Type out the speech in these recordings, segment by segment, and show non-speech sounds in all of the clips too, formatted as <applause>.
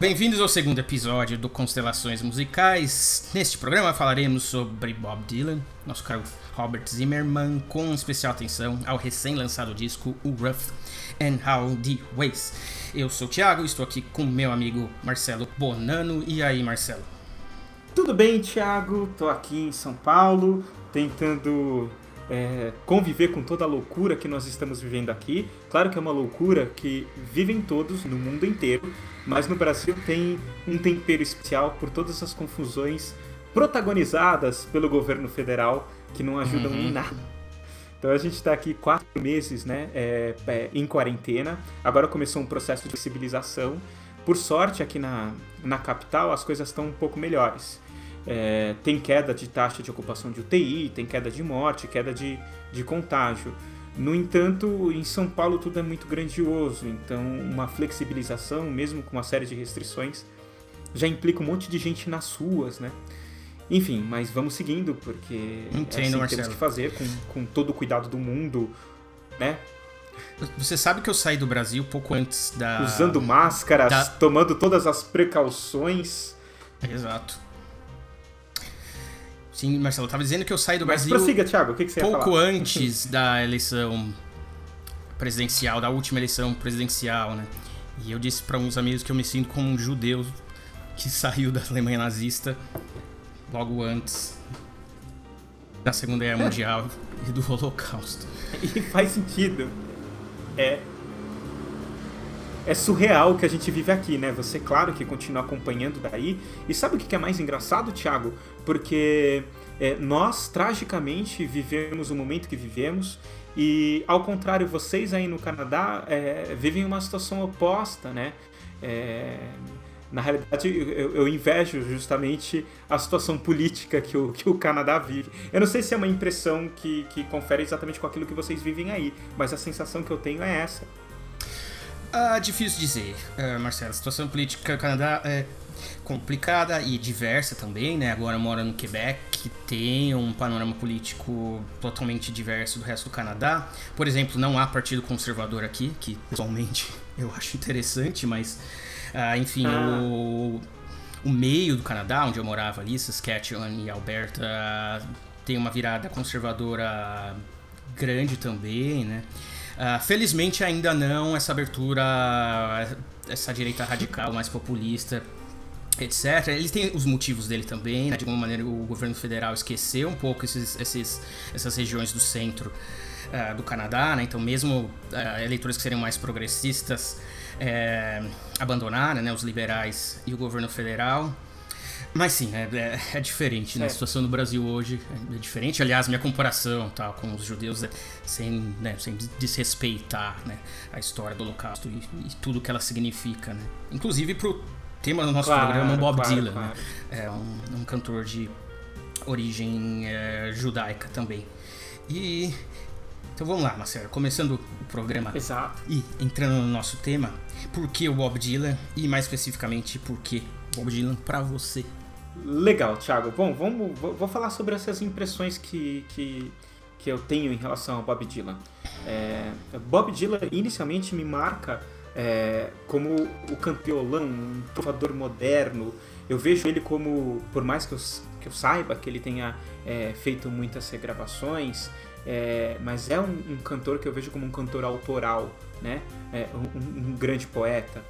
Bem-vindos ao segundo episódio do Constelações Musicais. Neste programa falaremos sobre Bob Dylan, nosso caro Robert Zimmerman, com especial atenção ao recém-lançado disco O Rough and How the Ways. Eu sou o Thiago, estou aqui com meu amigo Marcelo Bonano. E aí, Marcelo? Tudo bem, Thiago? Estou aqui em São Paulo, tentando é, conviver com toda a loucura que nós estamos vivendo aqui. Claro que é uma loucura que vivem todos no mundo inteiro, mas no Brasil tem um tempero especial por todas as confusões protagonizadas pelo governo federal que não ajudam uhum. em nada. Então a gente está aqui quatro meses né, é, é, em quarentena. Agora começou um processo de civilização. Por sorte, aqui na, na capital as coisas estão um pouco melhores. É, tem queda de taxa de ocupação de UTI, tem queda de morte, queda de, de contágio. No entanto, em São Paulo tudo é muito grandioso, então uma flexibilização, mesmo com uma série de restrições, já implica um monte de gente nas ruas, né? Enfim, mas vamos seguindo, porque Entendo, é assim que temos que fazer, com, com todo o cuidado do mundo, né? Você sabe que eu saí do Brasil pouco antes da. Usando máscaras, da... tomando todas as precauções. Exato. Sim, Marcelo, eu tava dizendo que eu saí do Mas Brasil. Prossiga, Thiago, o que, que você Pouco antes <laughs> da eleição presidencial, da última eleição presidencial, né? E eu disse para uns amigos que eu me sinto como um judeu que <laughs> saiu da Alemanha nazista logo antes da Segunda Guerra Mundial <laughs> e do Holocausto. E faz sentido. É é surreal o que a gente vive aqui, né? Você, claro, que continua acompanhando daí. E sabe o que é mais engraçado, Thiago? Porque é, nós, tragicamente, vivemos o momento que vivemos. E, ao contrário, vocês aí no Canadá é, vivem uma situação oposta, né? É, na realidade, eu, eu, invejo justamente a situação política que o, que o Canadá vive. Eu não sei se é uma impressão que, que confere exatamente com aquilo que vocês vivem aí, mas a sensação que eu tenho é essa. Ah, difícil dizer, uh, Marcelo. A situação política do Canadá é complicada e diversa também, né? Agora mora no Quebec, que tem um panorama político totalmente diverso do resto do Canadá. Por exemplo, não há partido conservador aqui, que pessoalmente <laughs> eu acho interessante, mas uh, enfim, ah. o, o meio do Canadá, onde eu morava ali, Saskatchewan e Alberta, tem uma virada conservadora grande também, né? Uh, felizmente ainda não essa abertura, essa direita radical mais populista, etc. Ele tem os motivos dele também, né? de alguma maneira o governo federal esqueceu um pouco esses, esses essas regiões do centro uh, do Canadá, né? então mesmo uh, eleitores que seriam mais progressistas é, abandonaram né? os liberais e o governo federal. Mas sim, é, é, é diferente, né? A situação no Brasil hoje é diferente. Aliás, minha comparação tá, com os judeus é sem, né, sem desrespeitar né, a história do Holocausto e, e, tudo que ela significa, né? Inclusive pro tema do nosso claro, programa, Bob claro, Dylan, claro. Né? É um, um, cantor de origem é, judaica também. E então vamos lá, Marcelo, começando o programa. Exato. E entrando no nosso tema, por que o Bob Dylan e mais especificamente por que Bob Dylan para você? Legal, Thiago. Bom, vamos, vou falar sobre essas impressões que, que, que eu tenho em relação ao Bob Dylan. É, Bob Dylan inicialmente me marca é, como o campeolão, um trovador moderno. Eu vejo ele como, por mais que eu, que eu saiba que ele tenha é, feito muitas regravações, é, mas é um, um, cantor que eu vejo como um cantor autoral, né? É, um, um grande poeta.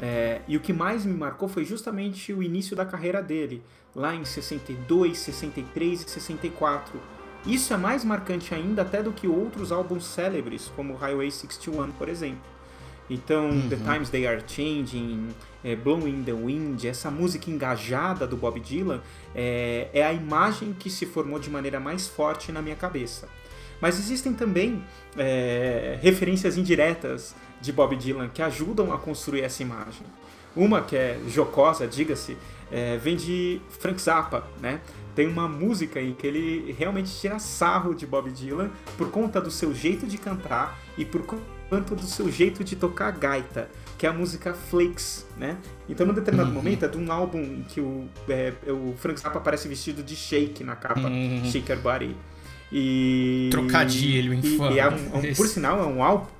É, e o que mais me marcou foi justamente o início da carreira dele, lá em 62, 63 e 64. Isso é mais marcante ainda até do que outros álbuns célebres, como Highway 61, por exemplo. Então, uhum. The Times They Are Changing, é, Blowing the Wind, essa música engajada do Bob Dylan é, é a imagem que se formou de maneira mais forte na minha cabeça. Mas existem também é, referências indiretas de Bob Dylan que ajudam a construir essa imagem. Uma que é jocosa, diga-se, é, vem de Frank Zappa, né? Tem uma música em que ele realmente tira sarro de Bob Dylan por conta do seu jeito de cantar e por conta do seu jeito de tocar gaita, que é a música Flakes, né? Então, num determinado uhum. momento, é de um álbum em que o, é, o Frank Zappa aparece vestido de shake na capa, uhum. Shaker Body. E... Trocadilho infame. E, e é um, um, por sinal, é um álbum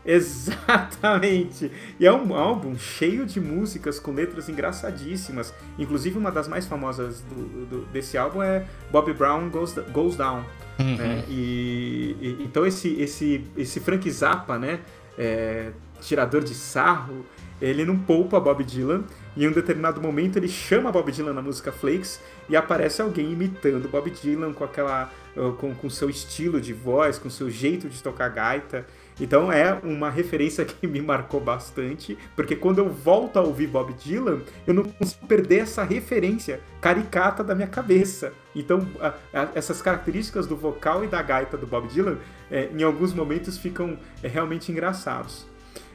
<laughs> Exatamente! E é um álbum cheio de músicas com letras engraçadíssimas. Inclusive, uma das mais famosas do, do, desse álbum é Bobby Brown Goes, Goes Down. Uhum. Né? E, e, então, esse, esse, esse Frank Zappa, né? É, tirador de sarro, ele não poupa Bob Dylan. E em um determinado momento ele chama Bob Dylan na música Flakes e aparece alguém imitando Bob Dylan com aquela com, com seu estilo de voz, com seu jeito de tocar gaita. Então é uma referência <laughs> que me marcou bastante, porque quando eu volto a ouvir Bob Dylan, eu não consigo perder essa referência caricata da minha cabeça. Então a, a, essas características do vocal e da gaita do Bob Dylan, é, em alguns momentos ficam é, realmente engraçados.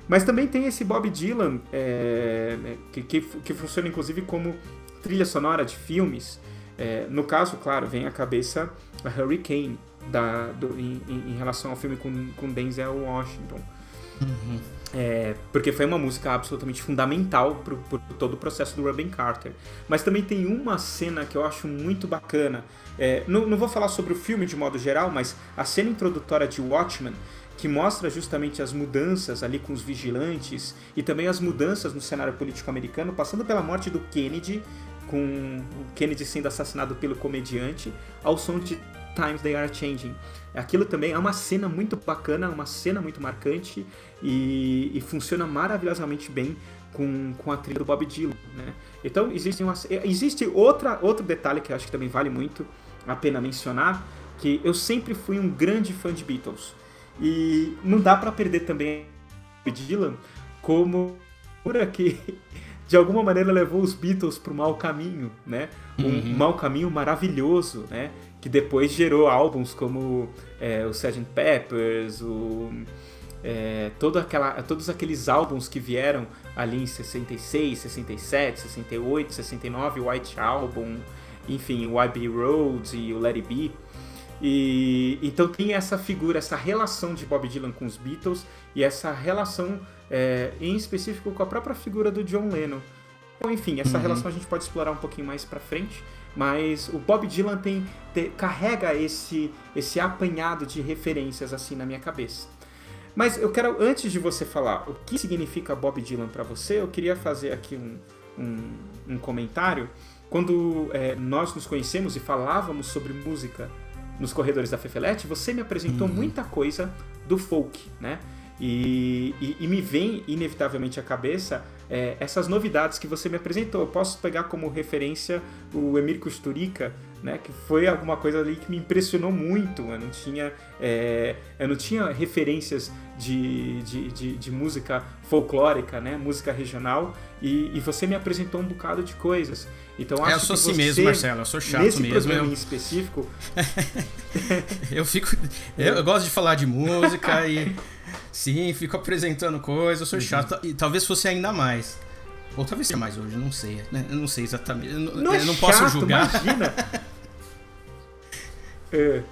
Mas também tem esse Bob Dylan, é, né, que, que, que, funciona inclusive como trilha sonora de filmes. É, no caso, claro, vem à cabeça a Hurricane, da, do, em, em, relação ao filme com, com Denzel Washington. Uhum. É, porque foi uma música absolutamente fundamental para todo o processo do Robin Carter. Mas também tem uma cena que eu acho muito bacana. É, não, não vou falar sobre o filme de modo geral, mas a cena introdutória de Watchmen que mostra justamente as mudanças ali com os vigilantes e também as mudanças no cenário político americano, passando pela morte do Kennedy, com o Kennedy sendo assassinado pelo comediante, ao som de Times They Are Changing. Aquilo também é uma cena muito bacana, uma cena muito marcante e, e funciona maravilhosamente bem com, com a trilha do Bob Dylan, né? Então existe, uma, existe outra, outro detalhe que eu acho que também vale muito a pena mencionar, que eu sempre fui um grande fã de Beatles. E não dá para perder também Dylan como que <laughs> de alguma maneira levou os Beatles para o mau caminho, né? Um uhum. mau caminho maravilhoso, né? Que depois gerou álbuns como é, o Sgt. Peppers, o, é, todo aquela, todos aqueles álbuns que vieram ali em 66, 67, 68, 69, o White Album, enfim, o Abbey Road e o Let It Be. E então tem essa figura, essa relação de Bob Dylan com os Beatles e essa relação é, em específico com a própria figura do John Lennon. Então, enfim, essa uhum. relação a gente pode explorar um pouquinho mais para frente, mas o Bob Dylan tem, carrega esse esse apanhado de referências assim na minha cabeça. Mas eu quero, antes de você falar o que significa Bob Dylan para você, eu queria fazer aqui um, um, um comentário. Quando é, nós nos conhecemos e falávamos sobre música nos corredores da Fefelete, você me apresentou uhum. muita coisa do folk, né? E, e, e, me vem inevitavelmente à cabeça é, essas novidades que você me apresentou. Eu posso pegar como referência o Emir Kusturica, né, que foi alguma coisa ali que me impressionou muito. Eu não tinha, é, eu não tinha referências de, de, de, de, música folclórica, né, música regional, e, e, você me apresentou um bocado de coisas. Então, acho é, eu sou assim mesmo, Marcelo, eu sou chato nesse mesmo. Programa eu... em específico... <laughs> eu fico... Eu, eu gosto de falar de música e... Sim, fico apresentando coisas, eu sou uhum. chato. E talvez fosse ainda mais. Ou talvez seja mais hoje, não sei. Né? Eu não sei exatamente. Eu não, é não chato, posso julgar. Imagina. <laughs> é.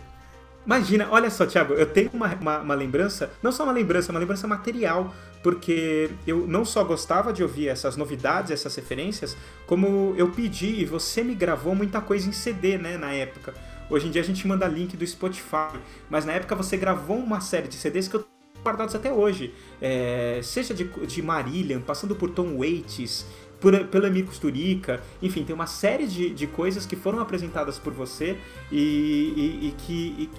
Imagina, olha só, Thiago, eu tenho uma, uma, uma, lembrança, não só uma lembrança, uma lembrança material, porque eu não só gostava de ouvir essas novidades, essas referências, como eu pedi e você me gravou muita coisa em CD, né, na época. Hoje em dia a gente manda link do Spotify, mas na época você gravou uma série de CDs que eu guardados até hoje. É, seja de, de Marillion, passando por Tom Waits, por, pelo Emir Kusturica, enfim, tem uma série de, de coisas que foram apresentadas por você e, e, e que,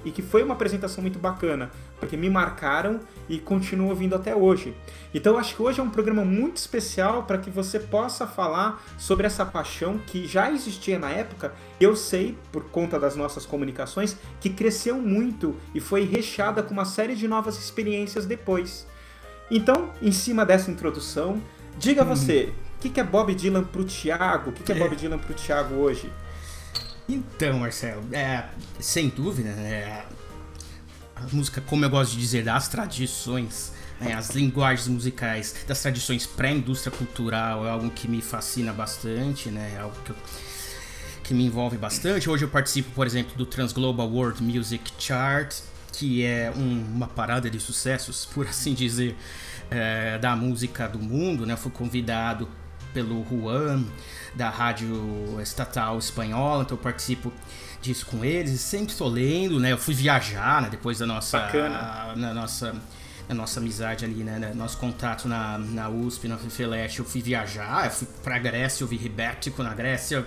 e, e, que foi uma apresentação muito bacana, porque me marcaram e continuo ouvindo até hoje. Então acho que hoje é um programa muito especial para que você possa falar sobre essa paixão que já existia na época. Eu sei, por conta das nossas comunicações, que cresceu muito e foi recheada com uma série de novas experiências depois. Então, em cima dessa introdução, diga hum. você, que, que é Bob Dylan pro Thiago? O que, que é, é Bob Dylan pro Thiago hoje? Então, Marcelo, é, sem dúvida, é, a música, como eu gosto de dizer, das tradições, né, as linguagens musicais das tradições pré-indústria cultural é algo que me fascina bastante, né? É algo que, eu, que me envolve bastante. Hoje eu participo, por exemplo, do Transglobal World Music Chart, que é um, uma parada de sucessos, por assim dizer, é, da música do mundo, né? Eu fui convidado pelo Juan, da rádio estatal espanhola, então eu participo disso com eles, sempre estou lendo, né? Eu fui viajar, né, depois da nossa, na nossa a nossa amizade ali, né? Nosso contato na, na USP, na FIFELET, eu fui viajar, eu fui pra Grécia, eu vi Ribético na Grécia.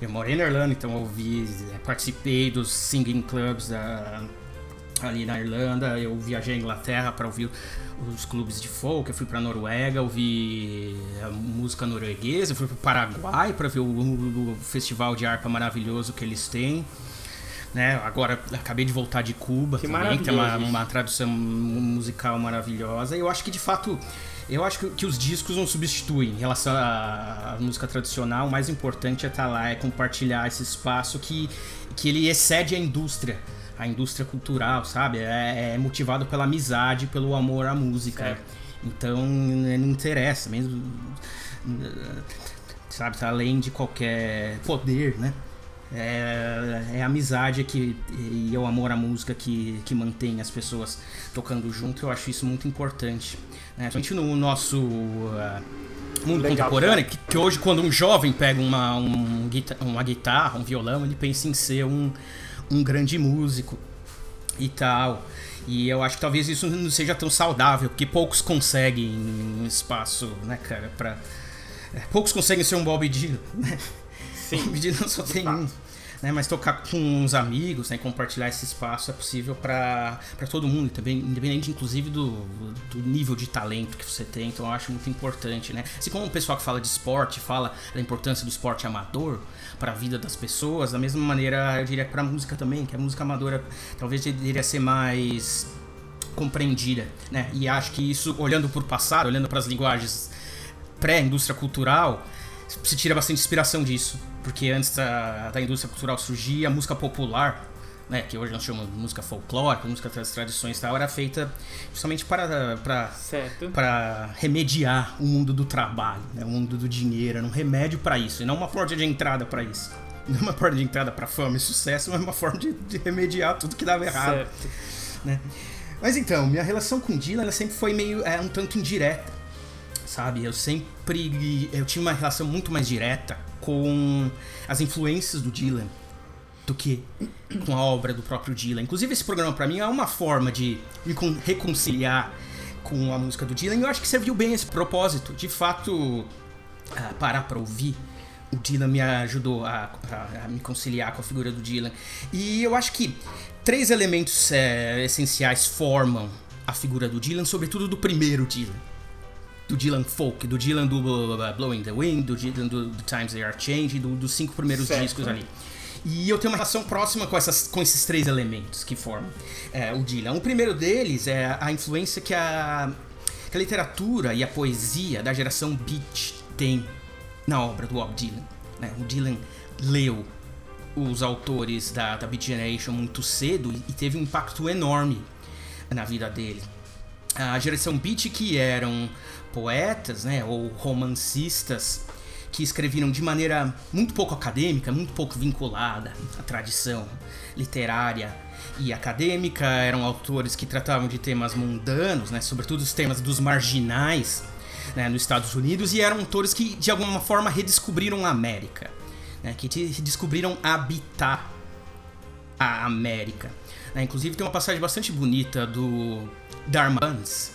Eu morei na Irlanda, então eu vi, é, participei dos singing clubs da, ali na Irlanda. Eu viajei à Inglaterra para ouvir os clubes de folk. Eu fui para Noruega, ouvi a música norueguesa. Eu fui para o Paraguai para ver o, o, festival de harpa maravilhoso que eles têm. Né? Agora acabei de voltar de Cuba que também, que é uma, uma tradução musical maravilhosa. E eu acho que de fato eu acho que, que, os discos não substituem em relação à, à, música tradicional. O mais importante é estar tá lá, é compartilhar esse espaço que, que ele excede a indústria. A indústria cultural, sabe? É, é motivado pela amizade, pelo amor à música. Certo. Então não interessa, mesmo. Sabe? Tá além de qualquer poder, né? É, é, a amizade que, e é o amor à música que, que mantém as pessoas tocando junto. Eu acho isso muito importante. Né? Principalmente no nosso uh, mundo Legal, contemporâneo, que, que, hoje, quando um jovem pega uma, um, uma guitarra, um violão, ele pensa em ser um, um grande músico e tal. E eu acho que talvez isso não seja tão saudável, porque poucos conseguem um espaço, né, cara, pra. É, poucos conseguem ser um Bob Dylan, né? Sim. Bob Dylan só tem um né? Mas tocar com uns amigos, né? Compartilhar esse espaço é possível para todo mundo, também, independente inclusive do, do nível de talento que você tem. Então eu acho muito importante, né? Assim como o pessoal que fala de esporte fala da importância do esporte amador para a vida das pessoas, da mesma maneira eu diria para a música também, que a música amadora talvez deveria ser mais compreendida, né? E acho que isso, olhando para o passado, olhando para as linguagens pré-indústria cultural, se tira bastante inspiração disso. Porque antes da, da indústria cultural surgir, a música popular, né, que hoje nós chamamos de música folclórica, música das tradições e tal, era feita justamente para, para, para remediar o mundo do trabalho, né, o mundo do dinheiro, era um remédio para isso, e não uma porta de entrada para isso. <laughs> Não é uma porta de entrada para fama e sucesso, mas uma forma de, de remediar tudo que dava errado. Certo. Né? Mas então, minha relação com Dylan ela sempre foi meio é, um tanto indireta, sabe? Eu sempre eu tinha uma relação muito mais direta com as influências do Dylan do que com a obra do próprio Dylan. Inclusive esse programa para mim é uma forma de me reconciliar com a música do Dylan. E eu acho que serviu bem esse propósito. De fato, parar para ouvir o Dylan me ajudou a, a, a, me conciliar com a figura do Dylan. E eu acho que três elementos é, essenciais formam a figura do Dylan, sobretudo do primeiro Dylan do Dylan Folk, do Dylan do Blowing the Wind, do Dylan do, do Times They Are Changing, do, dos cinco primeiros certo. discos ali. E eu tenho uma relação próxima com, essas, com esses três elementos que formam é, o Dylan. O primeiro deles é a influência que a, que a literatura e a poesia da geração Beat tem na obra do Bob Dylan. Né? O Dylan leu os autores da, da Beat Generation muito cedo e teve um impacto enorme na vida dele. A geração Beat que eram poetas, né, ou romancistas que escreviam de maneira muito pouco acadêmica, muito pouco vinculada à tradição literária e acadêmica, eram autores que tratavam de temas mundanos, né, sobretudo os temas dos marginais né, nos Estados Unidos, e eram autores que de alguma forma redescobriram a América, né, que descobriram habitar a América. Né, inclusive tem uma passagem bastante bonita do Darmans,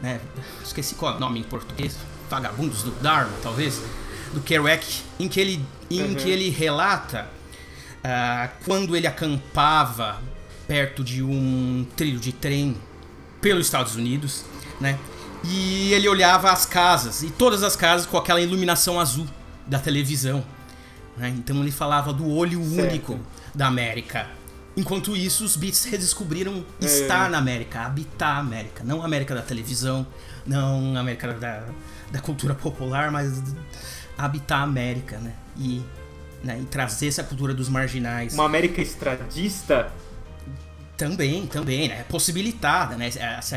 né? Esqueci qual é o nome em português. Vagabundos do Dharma, talvez. Do Kerouac, em que ele, em uhum. que ele relata uh, quando ele acampava perto de um trilho de trem pelos Estados Unidos, né? E ele olhava as casas, e todas as casas com aquela iluminação azul da televisão. Né? Então ele falava do olho certo. único da América. Enquanto isso, os Beats redescobriram é. estar na América, habitar a América. Não a América da televisão, não a América da, da cultura popular, mas habitar a América, né? E, né? e trazer essa cultura dos marginais. Uma América estradista? Também, também, né? Possibilitada, né?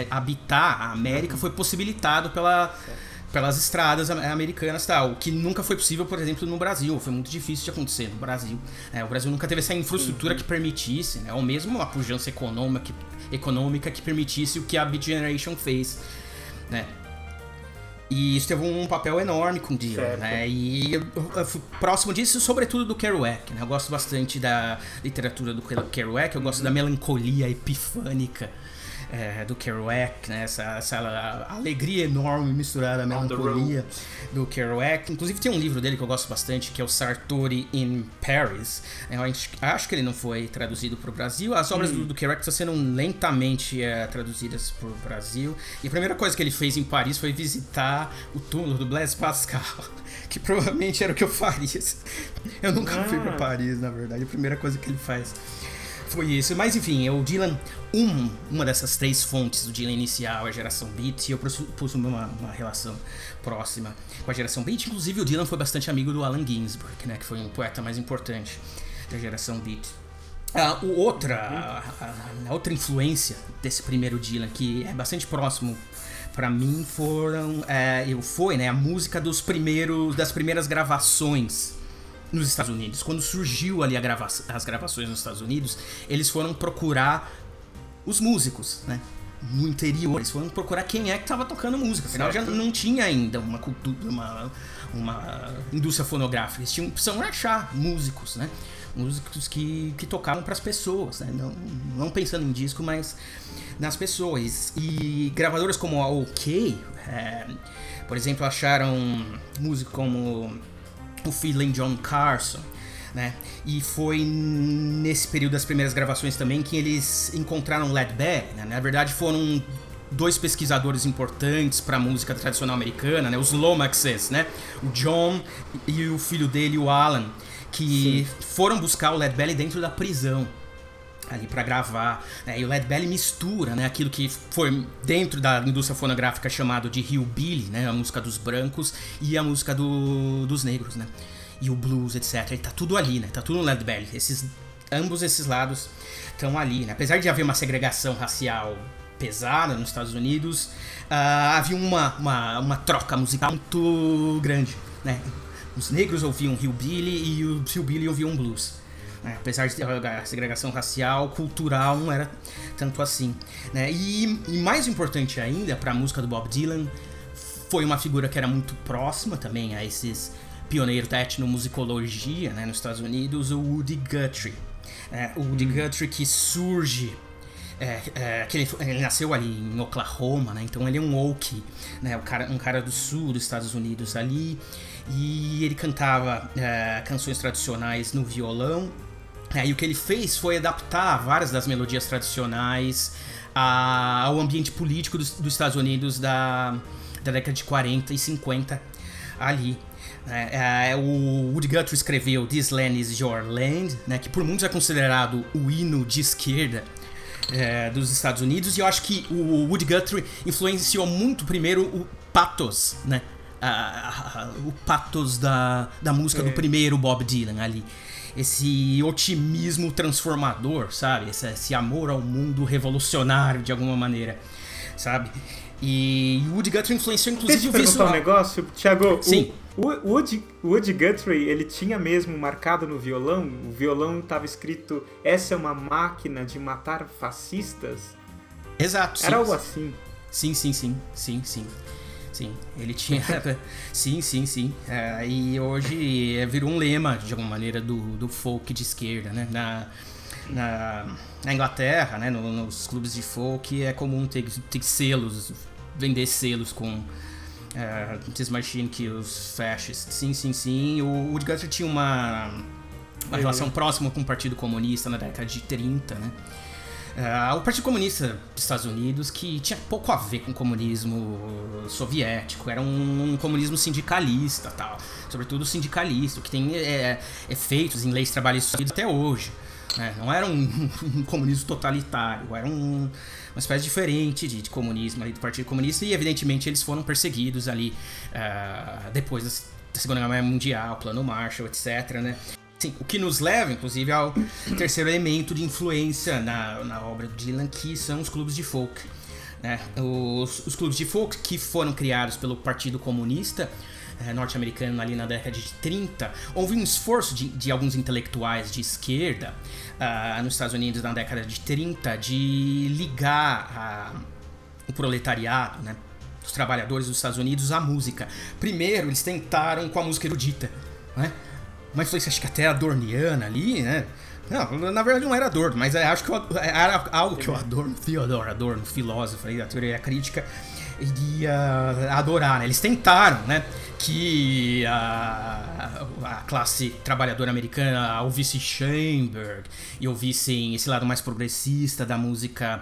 Habitar a América uhum. foi possibilitado pela. Certo pelas estradas americanas tal, o que nunca foi possível, por exemplo, no Brasil. Foi muito difícil de acontecer no Brasil. É, o Brasil nunca teve essa infraestrutura uhum. que permitisse, né, ou mesmo uma pujança econômica que, econômica que permitisse o que a Beat Generation fez. Né? E isso teve um papel enorme com o Dylan, né? E eu, eu, eu, próximo disso, sobretudo do Kerouac, né? Eu gosto bastante da literatura do Kerouac, eu gosto uhum. da melancolia epifânica é, do Kerouac, né? Essa, essa alegria enorme misturada à melancolia do Kerouac. Inclusive tem um livro dele que eu gosto bastante, que é o Sartori in Paris. Eu acho que ele não foi traduzido para o Brasil. As obras hum. do, do Kerouac estão sendo lentamente é, traduzidas para o Brasil. E a primeira coisa que ele fez em Paris foi visitar o túmulo do Blaise Pascal. <laughs> Que provavelmente era o que eu faria. Eu nunca ah. fui para Paris, na verdade. A primeira coisa que ele faz foi isso. Mas enfim, o Dylan, um, uma dessas três fontes do Dylan inicial, a geração Beat, e eu pus uma, uma relação próxima com a geração Beat. Inclusive, o Dylan foi bastante amigo do Allen Ginsberg, né, que foi um poeta mais importante da geração Beat. O outra, a, outra influência desse primeiro Dylan, que é bastante próximo para mim, foram, é, eu foi, né, a música dos primeiros, das primeiras gravações nos Estados Unidos. Quando surgiu ali grava as gravações nos Estados Unidos, eles foram procurar os músicos, né? No interior, eles foram procurar quem é que estava tocando música. Afinal, certo. já não tinha ainda uma cultura, uma, uma indústria fonográfica. Eles tinham, precisam achar músicos, né? Músicos que, que tocavam para as pessoas, né? Não, não pensando em disco, mas nas pessoas. E gravadoras como a OK, é, por exemplo, acharam músicos como o Fiddler John Carson, né? E foi nesse período das primeiras gravações também que eles encontraram Led Belly, né? Na verdade foram dois pesquisadores importantes para a música tradicional americana, né? Os Lomaxes, né? O John e o filho dele, o Alan, que Sim. foram buscar o Led Belly dentro da prisão ali para gravar, né? E o Led Belly mistura, né, aquilo que foi dentro da indústria fonográfica chamado de hillbilly, né, a música dos brancos e a música do, dos negros, né? E o blues, etc. E tá tudo ali, né? Tá tudo no Led Belly. Esses ambos esses lados estão ali, né? Apesar de haver uma segregação racial pesada nos Estados Unidos, uh, havia uma, uma, uma troca musical muito grande, né? Os negros ouviam hillbilly e os hillbilly ouviam blues. Né? Apesar de ter a segregação racial, cultural, não era tanto assim. Né? E, e mais importante ainda, para a música do Bob Dylan, foi uma figura que era muito próxima também a esses pioneiros da etnomusicologia né, nos Estados Unidos, o Woody Guthrie. É, o Woody hum. Guthrie que surge é, é, que ele, ele, nasceu ali em Oklahoma, né? Então ele é um Okie, né? Um cara, um cara do sul dos Estados Unidos ali. E ele cantava é, canções tradicionais no violão é, e o que ele fez foi adaptar várias das melodias tradicionais a, ao ambiente político dos, dos Estados Unidos da, da década de 40 e 50 ali. É, é, o Woody Guthrie escreveu This Land Is Your Land, né, que por muitos é considerado o hino de esquerda é, dos Estados Unidos, e eu acho que o Woody Guthrie influenciou muito primeiro o pathos, né, o pathos da, da música do é. primeiro Bob Dylan ali esse otimismo transformador, sabe? Esse, esse, amor ao mundo revolucionário de alguma maneira, sabe? E o Woody Guthrie influenciou inclusive Deixa eu o visual. um negócio, Thiago. Sim. O, o Woody, Woody Guthrie, ele tinha mesmo marcado no violão, o violão estava escrito essa é uma máquina de matar fascistas? Exato. Era sim. algo assim. Sim, sim, sim, sim, sim. Sim, ele tinha. <laughs> sim, sim, sim. É, e hoje virou um lema, de alguma maneira, do, do folk de esquerda, né? Na, na, na Inglaterra, né? No, nos clubes de folk é comum ter, ter selos, vender selos com. É, This Machine Kills Fascists. Sim, sim, sim. O Woody Guthrie tinha uma, uma relação próxima com o Partido Comunista na década de 30, né? Uh, o Partido Comunista dos Estados Unidos, que tinha pouco a ver com o comunismo soviético, era um, um comunismo sindicalista, tal, sobretudo sindicalista, que tem é, efeitos em leis trabalhistas até hoje. Né? Não era um, <laughs> um, comunismo totalitário, era um, uma espécie diferente de, de, comunismo ali do Partido Comunista, e evidentemente eles foram perseguidos ali uh, depois da Segunda Guerra Mundial, Plano Marshall, etc. Né? Sim, o que nos leva, inclusive, ao terceiro elemento de influência na, na obra do Dylan, que são os clubes de folk. Né? Os, os clubes de folk que foram criados pelo Partido Comunista eh, norte-americano ali na década de 30, houve um esforço de, de alguns intelectuais de esquerda uh, nos Estados Unidos na década de 30 de ligar uh, o proletariado, né? os trabalhadores dos Estados Unidos à música. Primeiro, eles tentaram com a música erudita, né? Uma influência acho que até adorniana ali, né? Não, na verdade não era Adorno, mas acho que eu, era algo que o Adorno, Theodor Adorno, filósofo aí da teoria crítica, iria adorar, né? Eles tentaram, né? Que a, a classe trabalhadora americana ouvisse Schoenberg e ouvissem esse lado mais progressista da música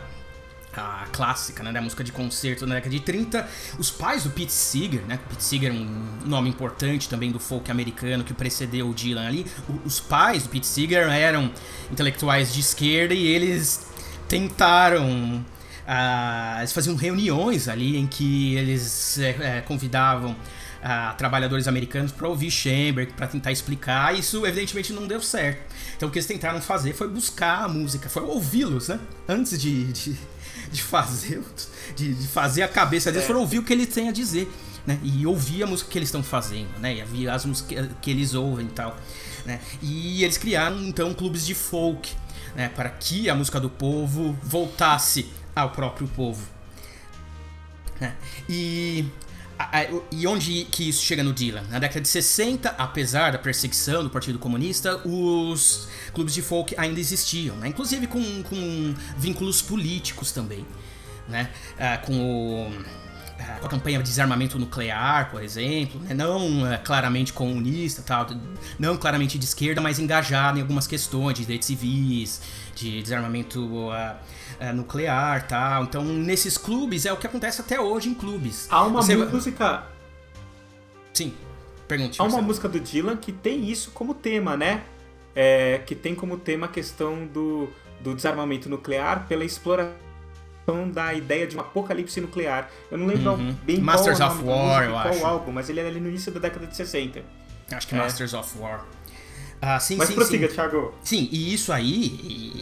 a clássica, né, da música de concerto na década de 30. Os pais do Pete Seeger, né, Pete Seeger é um nome importante também do folk americano que precedeu o Dylan ali. os pais do Pete Seeger eram intelectuais de esquerda e eles tentaram Uh, eles faziam reuniões ali em que eles é, convidavam uh, trabalhadores americanos para ouvir Chamber, para tentar explicar. Isso evidentemente não deu certo. Então o que eles tentaram fazer foi buscar a música, foi ouvi-los, né? Antes de, de, de fazer, de, de, fazer a cabeça deles, é. foram ouvir o que ele tem a dizer, né? E ouvir a música que eles estão fazendo, né? E ouvir as músicas que eles ouvem e tal, né? E eles criaram então clubes de folk, né? Para que a música do povo voltasse ao próprio povo. Né? E e onde que isso chega no Dylan? Na década de 60, apesar da perseguição do Partido Comunista, os clubes de folk ainda existiam, né? inclusive com, com vínculos políticos também. Né? Ah, com, o, ah, com a campanha de desarmamento nuclear, por exemplo, né? não ah, claramente comunista, tal, não claramente de esquerda, mas engajado em algumas questões de direitos civis, de desarmamento uh, uh, nuclear tal. Então, nesses clubes é o que acontece até hoje em clubes. Há uma Você... música. Sim, pergunte. Há uma música do Dylan que tem isso como tema, né? É, que tem como tema a questão do, do desarmamento nuclear pela exploração da ideia de um apocalipse nuclear. Eu não lembro uhum. bem Masters qual of War, eu qual acho. álbum, mas ele é ali no início da década de 60. Acho que é. Masters of War. Ah, sim, Mas sim, prossiga, sim. Thiago. Sim, e isso aí,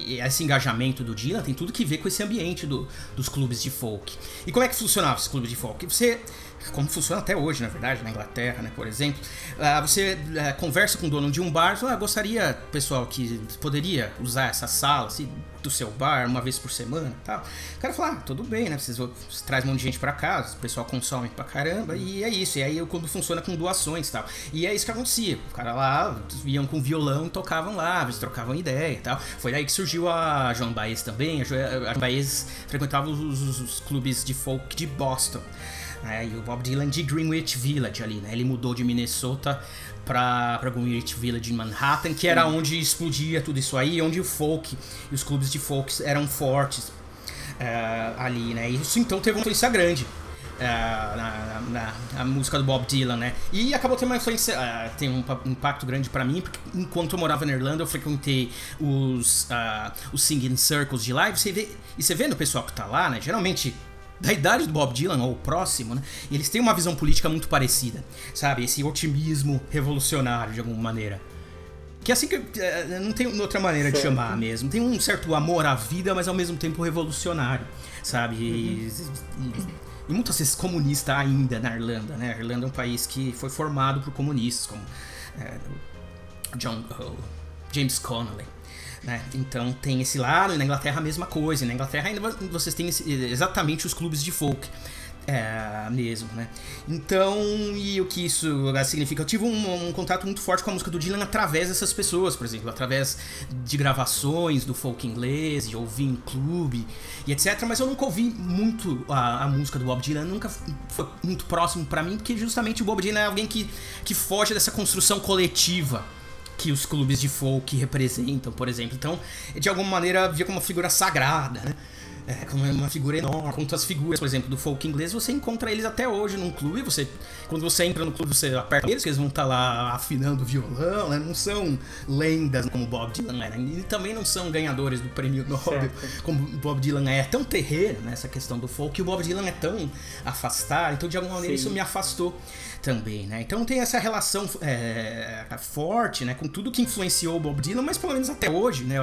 e esse engajamento do Dylan tem tudo que ver com esse ambiente do, dos clubes de folk. E como é que funcionava esse clube de folk? Você como funciona até hoje, na verdade, na Inglaterra, né, por exemplo. Uh, você uh, conversa com o dono de um bar fala, ah, gostaria, pessoal, que poderia usar essa sala assim, do seu bar uma vez por semana tal. O cara fala, ah, tudo bem, né? Vocês, você traz um monte de gente para casa, o pessoal consome pra caramba, e é isso. E aí quando funciona com doações e tal. E é isso que acontecia. O cara lá, iam com violão, tocavam lá, eles trocavam ideia e tal. Foi daí que surgiu a Joan Baez também. A Joan Baez frequentava os, os, os clubes de folk de Boston. Né? E o Bob Dylan de Greenwich Village ali, né? Ele mudou de Minnesota para Greenwich Village em Manhattan, que era onde explodia tudo isso aí, onde o folk e os clubes de folk eram fortes uh, ali, né? Isso então teve uma influência grande. Uh, na, na, na, música do Bob Dylan, né? E acabou tendo uma influência, uh, tem um, impacto grande para mim, porque enquanto eu morava na Irlanda, eu frequentei os, uh, os singing circles de live, você vê, e você vendo o pessoal que tá lá, né? Geralmente da idade do Bob Dylan, ou próximo, né? E eles têm uma visão política muito parecida, sabe? Esse otimismo revolucionário, de alguma maneira. Que é assim que. É, não tem outra maneira certo. de chamar mesmo. Tem um certo amor à vida, mas ao mesmo tempo revolucionário, sabe? Uhum. E, e, e, muitas vezes comunista ainda na Irlanda, né? A Irlanda é um país que foi formado por comunistas, como é, John, oh, James Connolly. Né? Então tem esse lado, e na Inglaterra a mesma coisa. Na Inglaterra ainda vocês têm esse, exatamente os clubes de folk. É, mesmo, né? Então, e o que isso significa? Eu tive um, um, contato muito forte com a música do Dylan através dessas pessoas, por exemplo, através de gravações do folk inglês, de ouvir em clube e etc. Mas eu nunca ouvi muito a, a música do Bob Dylan, nunca foi muito próximo para mim, porque justamente o Bob Dylan é alguém que, que foge dessa construção coletiva que os clubes de folk representam, por exemplo. Então, de alguma maneira, via como uma figura sagrada, né? É, como uma figura enorme. Quantas figuras, por exemplo, do folk inglês, você encontra eles até hoje num clube. Você, quando você entra no clube, você aperta eles, que eles vão estar tá lá afinando violão, né? Não são lendas como Bob Dylan era. E também não são ganhadores do prêmio <laughs> Nobel, certo. como Bob Dylan é. É tão terreiro nessa né, questão do folk, que o Bob Dylan é tão afastado. Então, de alguma maneira, Sim. isso me afastou também, né? Então tem essa relação é, forte, né, com tudo que influenciou o Bob Dylan, mas pelo menos até hoje, né?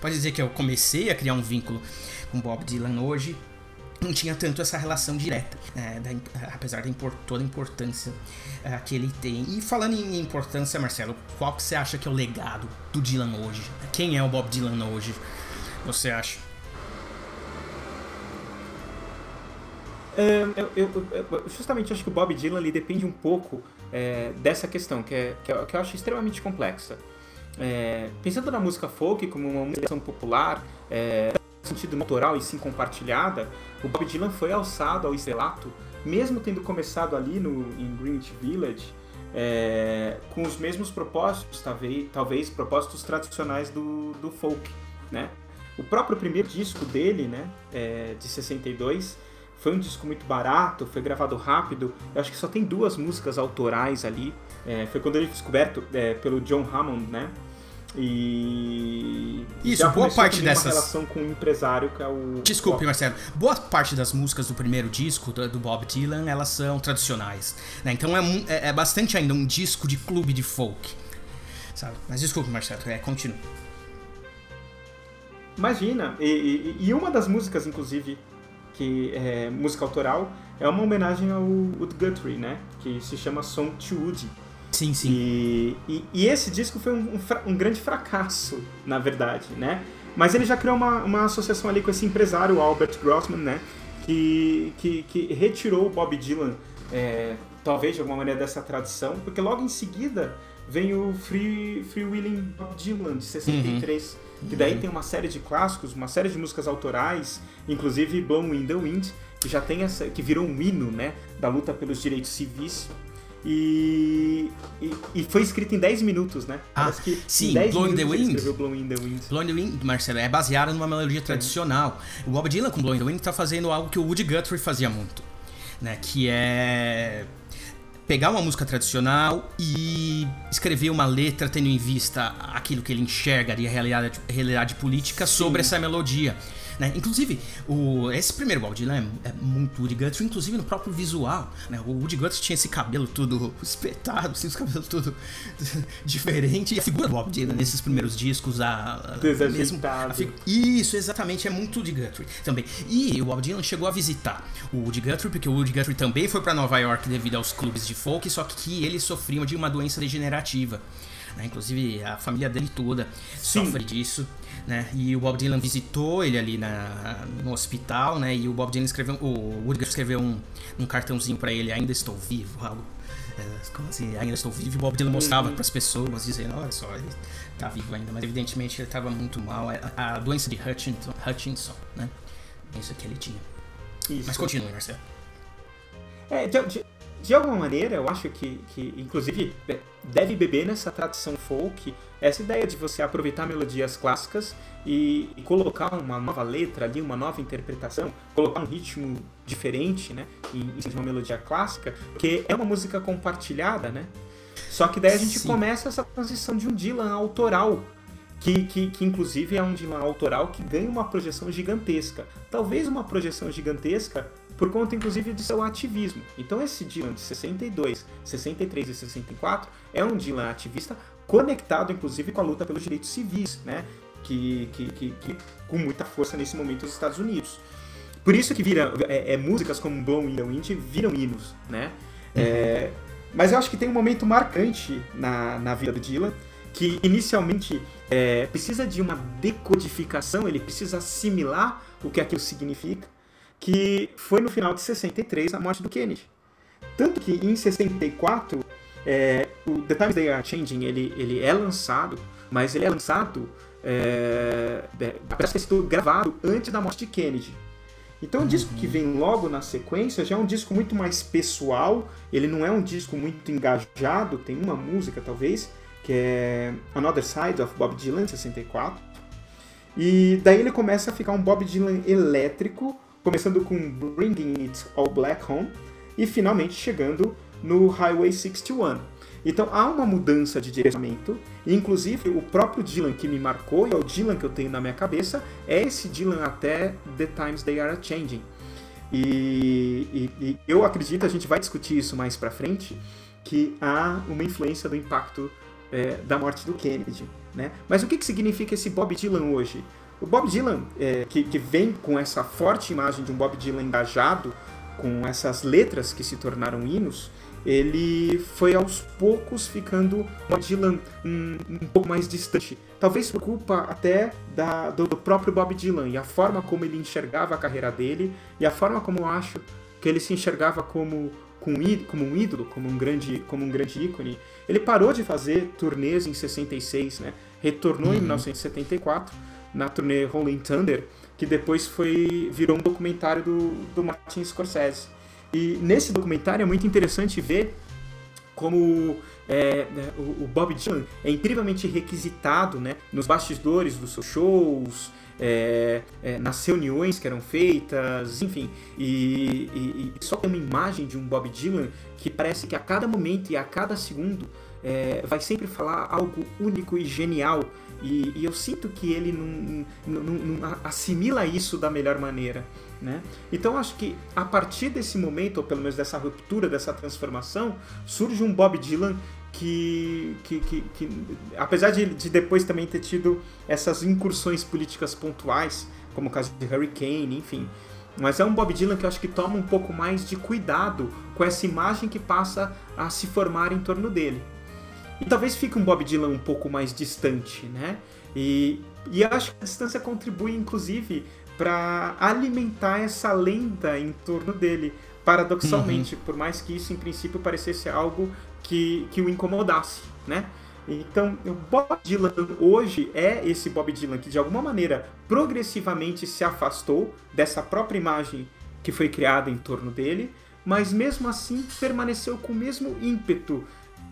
Pode dizer que eu comecei a criar um vínculo com Bob Dylan hoje, não tinha tanto essa relação direta, né, da, apesar de toda a importância uh, que ele tem. E falando em importância, Marcelo, qual que você acha que é o legado do Dylan hoje? Quem é o Bob Dylan hoje? Você acha? Eu, eu, eu, justamente acho que o Bob Dylan ali depende um pouco é, dessa questão, que, é, que, é, que eu acho extremamente complexa. é, pensando na música folk como uma música popular, é, no sentido natural e sim compartilhada, o Bob Dylan foi alçado ao estrelato, mesmo tendo começado ali no, em Greenwich Village, é, com os mesmos propósitos, talvez, talvez propósitos tradicionais do, do folk, né? O próprio primeiro disco dele, né, é, de 62, foi um disco muito barato, foi gravado rápido. Eu acho que só tem duas músicas autorais ali. É, foi quando ele foi descoberto é, pelo John Hammond, né? E. Isso, boa parte dessas. Relação com um emprisário que é o. Desculpe, Marcelo. Boa parte das músicas do primeiro disco do, do Bob Dylan elas são tradicionais. Né? Então é, é, é, bastante ainda um disco de clube de folk. Sabe? Mas desculpe, Marcelo, é, continua. Imagina, e, e, e, uma das músicas, inclusive, que é música autoral, é uma homenagem ao Wood Guthrie, né? Que se chama Song to Woody. Sim, sim. E, e, e esse disco foi um, um, um, grande fracasso, na verdade, né? Mas ele já criou uma, uma associação ali com esse empresário, Albert Grossman, né? Que, que, que retirou o Bob Dylan, é, talvez de alguma maneira, dessa tradição, porque logo em seguida vem o Free, Free Willing Bob Dylan, de 63. Uhum que daí tem uma série de clássicos, uma série de músicas autorais, inclusive Blowing in the Wind, que já tem essa, que virou um hino, né, da luta pelos direitos civis. E, e, e foi escrito em 10 minutos, né? Ah, sim, Blowing the Wind. Blowing in the Wind. Blowing the Wind, Marcelo, é baseado numa melodia tradicional. O Bob Dylan com Blowing the Wind tá fazendo algo que o Woody Guthrie fazia muito, né? Que é pegar uma música tradicional e escrever uma letra tendo em vista aquilo que ele enxerga de realidade, realidade política Sim. sobre essa melodia. Né? Inclusive, o, esse primeiro Bob Dylan é, é muito Woody Guthrie, inclusive no próprio visual. Né? O Woody Guthrie tinha esse cabelo tudo espetado, assim, os cabelos tudo <laughs> diferente. E a figura do Bob Dylan nesses primeiros discos, a, a mesmo, a Isso, exatamente, é muito Woody Guthrie também. E o Bob Dylan chegou a visitar o Woody Guthrie, porque o Woody Guthrie também foi para Nova York devido aos clubes de folk, só que ele sofria de uma doença degenerativa. Né? Inclusive a família dele toda Sim. sofre disso né? E o Bob Dylan visitou ele ali na, no hospital, né? E o Bob Dylan escreveu, o Woodruff escreveu um, um cartãozinho para ele, ainda estou vivo, algo é, como assim, ainda estou vivo. E o Bob Dylan mostrava para as pessoas, dizendo, olha só, ele tá vivo ainda, mas evidentemente ele estava muito mal. É, a, a, doença de Hutchinson, Hutchinson, né? Isso que ele tinha. Isso. Mas continue, Marcelo. É, de, de, de alguma maneira, eu acho que, que, inclusive, deve beber nessa tradição folk essa ideia de você aproveitar melodias clássicas e, e, colocar uma nova letra ali, uma nova interpretação, colocar um ritmo diferente, né, em, em uma melodia clássica, que é uma música compartilhada, né? Só que daí a gente Sim. começa essa transição de um Dylan autoral, que, que, que, inclusive é um Dylan autoral que ganha uma projeção gigantesca. Talvez uma projeção gigantesca por conta inclusive de seu ativismo. Então esse Dylan de 62, 63 e 64 é um Dylan ativista conectado inclusive com a luta pelos direitos civis, né? Que, que, que, que com muita força nesse momento nos Estados Unidos. Por isso que vira, é, é músicas como Blow in the Wind viram hinos, né? Uhum. É, mas eu acho que tem um momento marcante na, na vida do Dylan, que inicialmente é, precisa de uma decodificação, ele precisa assimilar o que aquilo significa, que foi no final de 63 a morte do Kennedy. Tanto que em 64, é, o The Times They Are Changing ele, ele é lançado, mas ele é lançado, é, é, parece que sido gravado antes da morte de Kennedy. Então o disco que vem logo na sequência já é um disco muito mais pessoal, ele não é um disco muito engajado, tem uma música talvez, que é Another Side of Bob Dylan, 64. E daí ele começa a ficar um Bob Dylan elétrico, começando com Bringing It All Black Home e finalmente chegando no Highway 61. Então há uma mudança de direcionamento, inclusive o próprio Dylan que me marcou, e é o Dylan que eu tenho na minha cabeça, é esse Dylan até The Times They Are Changing. E, e, e eu acredito, a gente vai discutir isso mais pra frente, que há uma influência do impacto é, da morte do Kennedy. Né? Mas o que, que significa esse Bob Dylan hoje? O Bob Dylan, é, que, que vem com essa forte imagem de um Bob Dylan engajado, com essas letras que se tornaram hinos, ele foi aos poucos ficando Bob Dylan um, um pouco mais distante. Talvez por culpa até da, do, do, próprio Bob Dylan e a forma como ele enxergava a carreira dele e a forma como eu acho que ele se enxergava como como um ídolo, como um grande, como um grande ícone, ele parou de fazer turnês em 66, né? Retornou uhum. em 1974 na turnê Rolling Thunder, que depois foi virou um documentário do, do Martin Scorsese. E nesse documentário é muito interessante ver como é, o, o, Bob Dylan é incrivelmente requisitado né, nos bastidores dos seus shows, é, é, nas reuniões que eram feitas, enfim, e, e, e, só tem uma imagem de um Bob Dylan que parece que a cada momento e a cada segundo é, vai sempre falar algo único e genial. E, e eu sinto que ele não, não, não, assimila isso da melhor maneira. Né? Então acho que a partir desse momento, ou pelo menos dessa ruptura, dessa transformação, surge um Bob Dylan que, que, que, que apesar de, de, depois também ter tido essas incursões políticas pontuais, como o caso de Hurricane, enfim. Mas é um Bob Dylan que eu acho que toma um pouco mais de cuidado com essa imagem que passa a se formar em torno dele. E talvez fique um Bob Dylan um pouco mais distante, né? E, e acho que a distância contribui, inclusive, para alimentar essa lenda em torno dele, paradoxalmente, uhum. por mais que isso em princípio parecesse algo que, que o incomodasse, né? Então, o Bob Dylan hoje é esse Bob Dylan que de alguma maneira progressivamente se afastou dessa própria imagem que foi criada em torno dele, mas mesmo assim permaneceu com o mesmo ímpeto,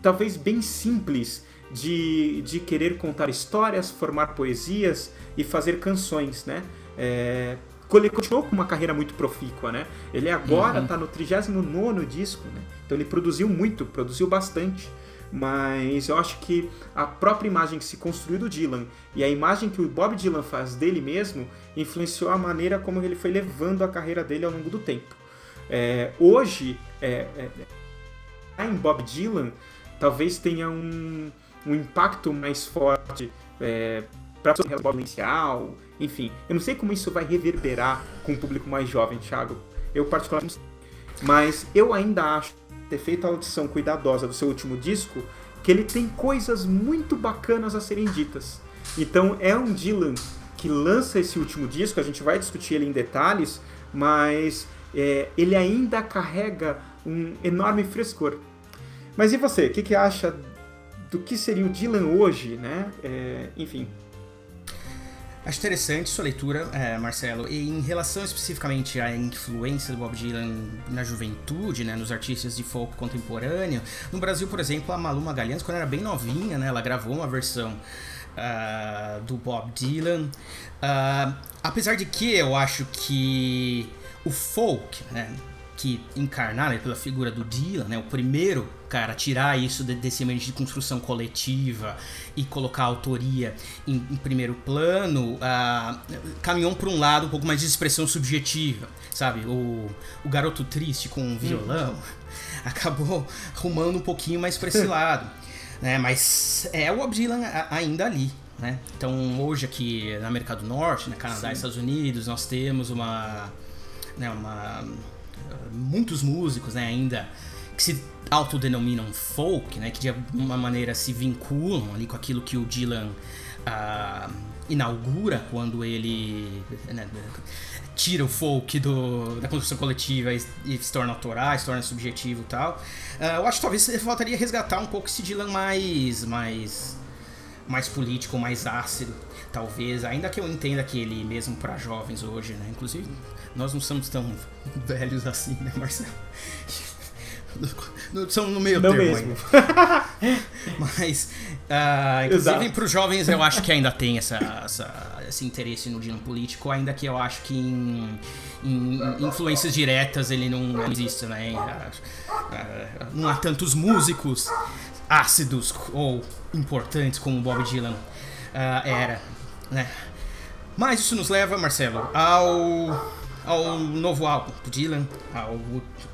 talvez bem simples, de, de querer contar histórias, formar poesias e fazer canções, né? É, ele continuou com uma carreira muito profícua, né? Ele agora está uhum. no 39 disco, né? Então ele produziu muito, produziu bastante. Mas eu acho que a própria imagem que se construiu do Dylan e a imagem que o Bob Dylan faz dele mesmo influenciou a maneira como ele foi levando a carreira dele ao longo do tempo. É, hoje, é, é, em Bob Dylan, talvez tenha um, um impacto mais forte é, para a potencial, enfim. Eu não sei como isso vai reverberar com o público mais jovem, Thiago. Eu particularmente mas eu ainda acho ter feito a audição cuidadosa do seu último disco que ele tem coisas muito bacanas a serem ditas. Então é um Dylan que lança esse último disco, a gente vai discutir ele em detalhes, mas é, ele ainda carrega um enorme frescor. Mas e você? O que, que acha do que seria o Dylan hoje, né? É, enfim, Acho interessante sua leitura, é, Marcelo. E em relação especificamente à influência do Bob Dylan na juventude, né, nos artistas de folk contemporâneo, no Brasil, por exemplo, a Maluma Magalhães, quando era bem novinha, né, ela gravou uma versão uh, do Bob Dylan. Uh, apesar de que eu acho que o folk, né, que encarnar né, pela figura do Dylan, né, o primeiro cara a tirar isso desse ambiente de construção coletiva e colocar a autoria em, em primeiro plano, uh, caminhou para um lado um pouco mais de expressão subjetiva, sabe? O, o garoto triste com um violão hum. <laughs> acabou rumando um pouquinho mais para esse <laughs> lado, né? Mas é o Bob Dylan ainda ali, né? Então hoje aqui na América do Norte, na Canadá Sim. e Estados Unidos, nós temos uma, né, uma muitos músicos né, ainda que se autodenominam folk, né, que de alguma maneira se vinculam ali com aquilo que o Dylan uh, inaugura quando ele né, tira o folk do, da construção coletiva e, e, se torna autoral, se torna subjetivo e tal. Uh, eu acho que talvez faltaria resgatar um pouco esse Dylan mais, mais, mais político, mais ácido, talvez, ainda que eu entenda que ele mesmo para jovens hoje, né, inclusive nós não somos tão <laughs> velhos assim, né, Marcelo? <laughs> São no meio não termo mesmo. <laughs> Mas, uh, inclusive para os jovens, eu acho que ainda tem essa, essa, esse interesse no dino político, ainda que eu acho que em, em influências diretas ele não existe, né? Uh, uh, não há tantos músicos ácidos ou importantes como Bob Dylan era, né? Mas isso nos leva, Marcelo, ao ao novo álbum do Dylan, ao,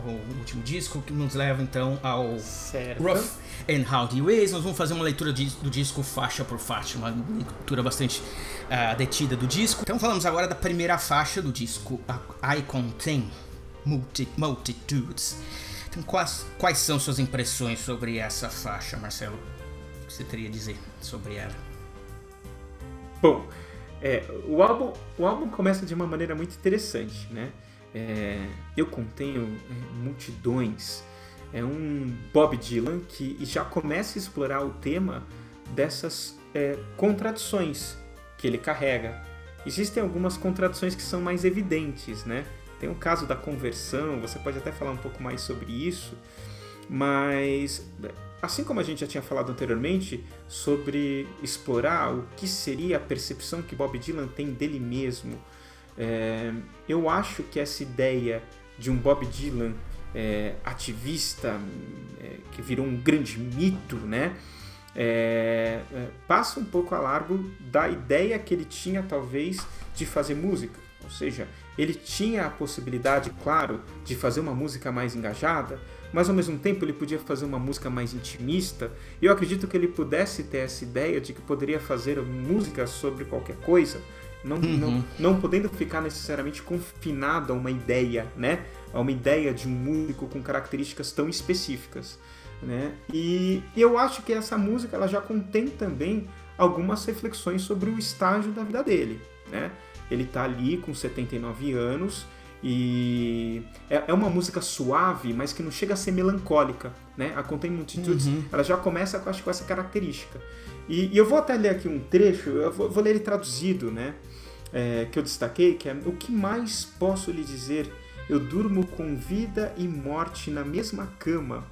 ao, último disco, que nos leva então ao certo. Rough and Howdy Ways. Nós vamos fazer uma leitura de, do disco faixa por faixa, uma leitura bastante uh, detida do disco. Então falamos agora da primeira faixa do disco, I Contain Multi Multitudes. Então, quais, quais são suas impressões sobre essa faixa, Marcelo? O que você teria a dizer sobre ela? Bom, é, o, álbum, o álbum começa de uma maneira muito interessante, né? É, eu contenho é, multidões. é um Bob Dylan que já começa a explorar o tema dessas é, contradições que ele carrega. Existem algumas contradições que são mais evidentes, né? Tem o caso da conversão, você pode até falar um pouco mais sobre isso, mas assim como a gente já tinha falado anteriormente sobre explorar o que seria a percepção que Bob Dylan tem dele mesmo, é, eu acho que essa ideia de um Bob Dylan é, ativista é, que virou um grande mito, né? É, é, passa um pouco a largo da ideia que ele tinha talvez de fazer música, ou seja, ele tinha a possibilidade, claro, de fazer uma música mais engajada, mas ao mesmo tempo ele podia fazer uma música mais intimista. E eu acredito que ele pudesse ter essa ideia de que poderia fazer música sobre qualquer coisa, não, uhum. não, não podendo ficar necessariamente confinado a uma ideia, né? A uma ideia de um músico com características tão específicas, né? E, e eu acho que essa música ela já contém também algumas reflexões sobre o estágio da vida dele, né? Ele está ali com 79 anos e é, é, uma música suave, mas que não chega a ser melancólica, né? A Contém Multitudes, uhum. ela já começa com, acho, com essa característica. E, e, eu vou até ler aqui um trecho, eu vou, vou ler ele traduzido, né? É, que eu destaquei, que é o que mais posso lhe dizer? Eu durmo com vida e morte na mesma cama.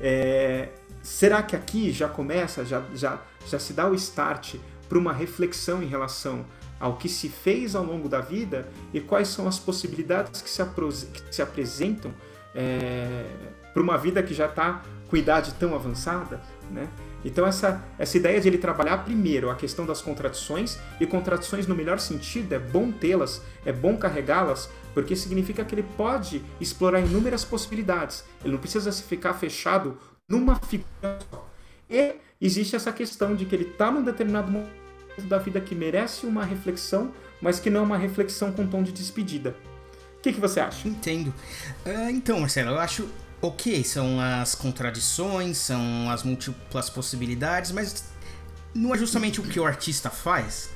É, será que aqui já começa, já, já, já se dá o start para uma reflexão em relação ao que se fez ao longo da vida e quais são as possibilidades que se, que se apresentam é, para uma vida que já está com idade tão avançada, né? Então essa, essa ideia de ele trabalhar primeiro a questão das contradições e contradições no melhor sentido é bom tê-las, é bom carregá-las, porque significa que ele pode explorar inúmeras possibilidades. Ele não precisa se ficar fechado numa figura só. E existe essa questão de que ele está num determinado momento da vida que merece uma reflexão, mas que não é uma reflexão com tom de despedida. O que, que você acha? Entendo. Uh, então, Marcelo, eu acho ok, são as contradições, são as múltiplas possibilidades, mas não é justamente o que o artista faz.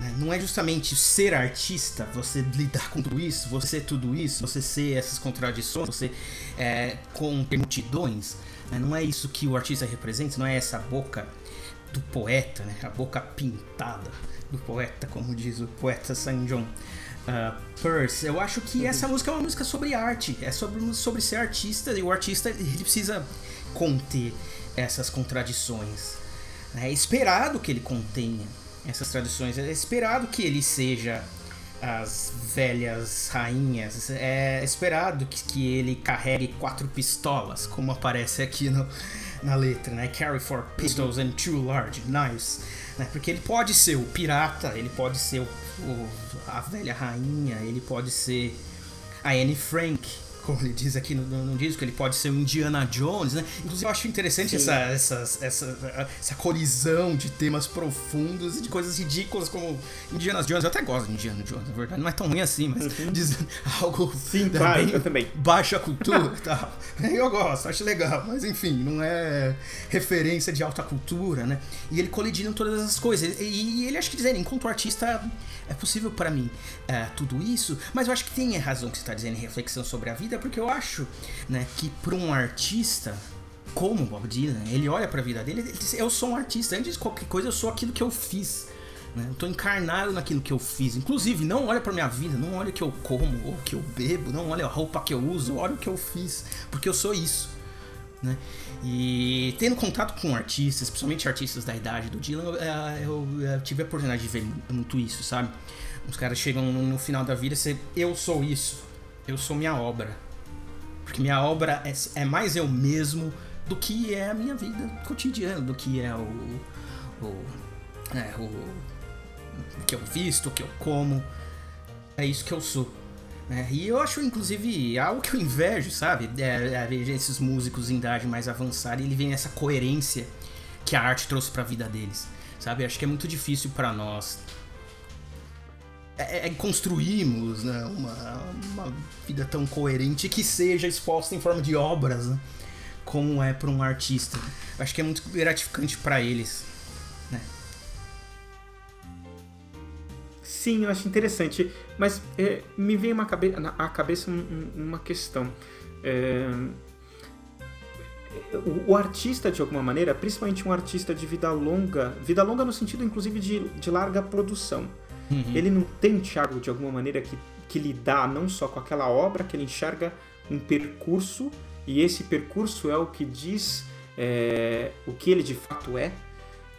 Né? Não é justamente ser artista, você lidar com tudo isso, você tudo isso, você ser essas contradições, você é, com multidões. Né? Não é isso que o artista representa, não é essa boca do poeta, né? a boca pintada do poeta, como diz o poeta San John. Uh, eu acho que essa música é uma música sobre arte, é sobre, sobre ser artista e o artista ele precisa conter essas contradições. É esperado que ele contenha essas tradições, é esperado que ele seja as velhas rainhas, é esperado que, que ele carregue quatro pistolas, como aparece aqui no, na letra, né? Carry four pistols and two large knives. Né? Porque ele pode ser o pirata, ele pode ser o, o, a velha rainha, ele pode ser a Anne Frank, como ele diz aqui no, no, disco, ele pode ser o Indiana Jones, né? Inclusive eu acho interessante essa, essa, essa, essa colisão de temas profundos e de coisas ridículas como Indiana Jones. Eu até gosto de Indiana Jones, na verdade. Não é tão ruim assim, mas uhum. diz algo Sim, claro, eu também. baixa cultura e tal. <laughs> Eu gosto, acho legal, mas enfim, não é referência de alta cultura, né? E ele colidindo todas essas coisas. E, e ele acha que dizer, enquanto artista, é possível para mim é, tudo isso, mas eu acho que tem razão que você está dizendo em reflexão sobre a vida, porque eu acho né, que para um artista como Bob Dylan, ele olha para a vida dele, ele diz, eu sou um artista, antes de qualquer coisa eu sou aquilo que eu fiz. Né? Eu tô encarnado naquilo que eu fiz. Inclusive, não olha pra minha vida, não olha o que eu como ou o que eu bebo, não olha a roupa que eu uso, olha o que eu fiz, porque eu sou isso. Né? E tendo contato com artistas, principalmente artistas da idade do Dylan, eu, é, eu, eu tive a oportunidade de ver muito isso, sabe? Os caras chegam no final da vida e eu sou isso, eu sou minha obra. Porque minha obra é, é, mais eu mesmo do que é a minha vida cotidiana, do que é o, o, é, o, o que eu visto, o que eu como. É isso que eu sou. É, e eu acho, inclusive, algo que eu invejo, sabe? É, é, esses músicos em idade mais avançada e ele vem essa coerência que a arte trouxe para a vida deles, sabe? Acho que é muito difícil para nós é, é, construirmos né, uma, uma, vida tão coerente que seja exposta em forma de obras, né, como é para um artista. Acho que é muito gratificante para eles. Sim, eu acho interessante. Mas é, me vem uma cabe à cabeça uma questão. É, o, o, artista, de alguma maneira, principalmente um artista de vida longa, vida longa no sentido, inclusive, de, de larga produção, uhum. ele não tem, Thiago, de alguma maneira, que, que lidar não só com aquela obra, que ele enxerga um percurso, e esse percurso é o que diz é, o que ele de fato é,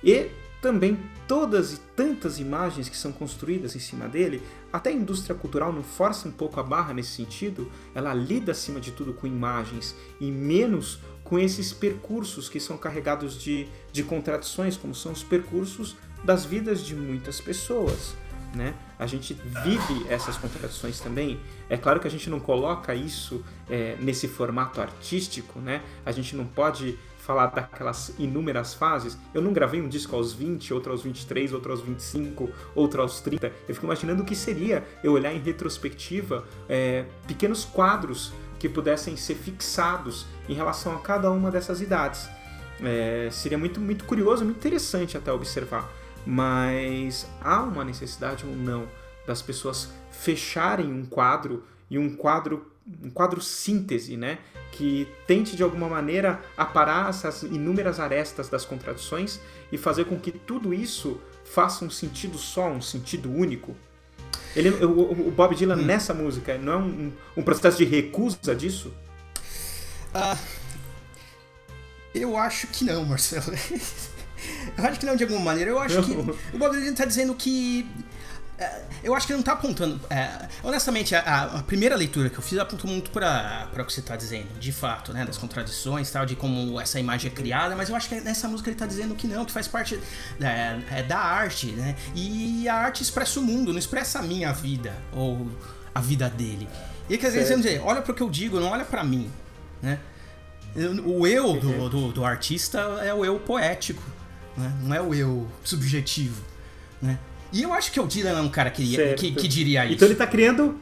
e também todas e tantas imagens que são construídas em cima dele, até a indústria cultural não força um pouco a barra nesse sentido, ela lida acima de tudo com imagens e menos com esses percursos que são carregados de, de contradições, como são os percursos das vidas de muitas pessoas. Né? A gente vive essas contradições também. É claro que a gente não coloca isso é, nesse formato artístico, né? A gente não pode falar daquelas inúmeras fases. Eu não gravei um disco aos 20, outro aos 23, outro aos 25, outro aos 30. Eu fico imaginando o que seria eu olhar em retrospectiva é, pequenos quadros que pudessem ser fixados em relação a cada uma dessas idades. É, seria muito, muito curioso, muito interessante até observar. Mas há uma necessidade ou não das pessoas fecharem um quadro e um quadro um quadro síntese, né? Que tente de alguma maneira aparar essas inúmeras arestas das contradições e fazer com que tudo isso faça um sentido só, um sentido único. Ele, o, o Bob Dylan hum. nessa música não é um, um processo de recusa disso? Ah, eu acho que não, Marcelo. <laughs> eu acho que não de alguma maneira. Eu acho que o Bob Dylan está dizendo que é, eu acho que ele não tá apontando. É, honestamente, a, a, primeira leitura que eu fiz apontou muito para o que você tá dizendo, de fato, né? Das contradições tal, de como essa imagem é criada, mas eu acho que nessa música ele tá dizendo que não, que faz parte é, é, da arte, né? E a arte expressa o mundo, não expressa a minha vida ou a vida dele. E quer dizer, dizer olha para o que eu digo, não olha para mim, né? O eu do, do, do, artista é o eu poético, né? não é o eu subjetivo, né? E eu acho que o Dylan é um cara que, que, que, diria isso. Então ele tá criando.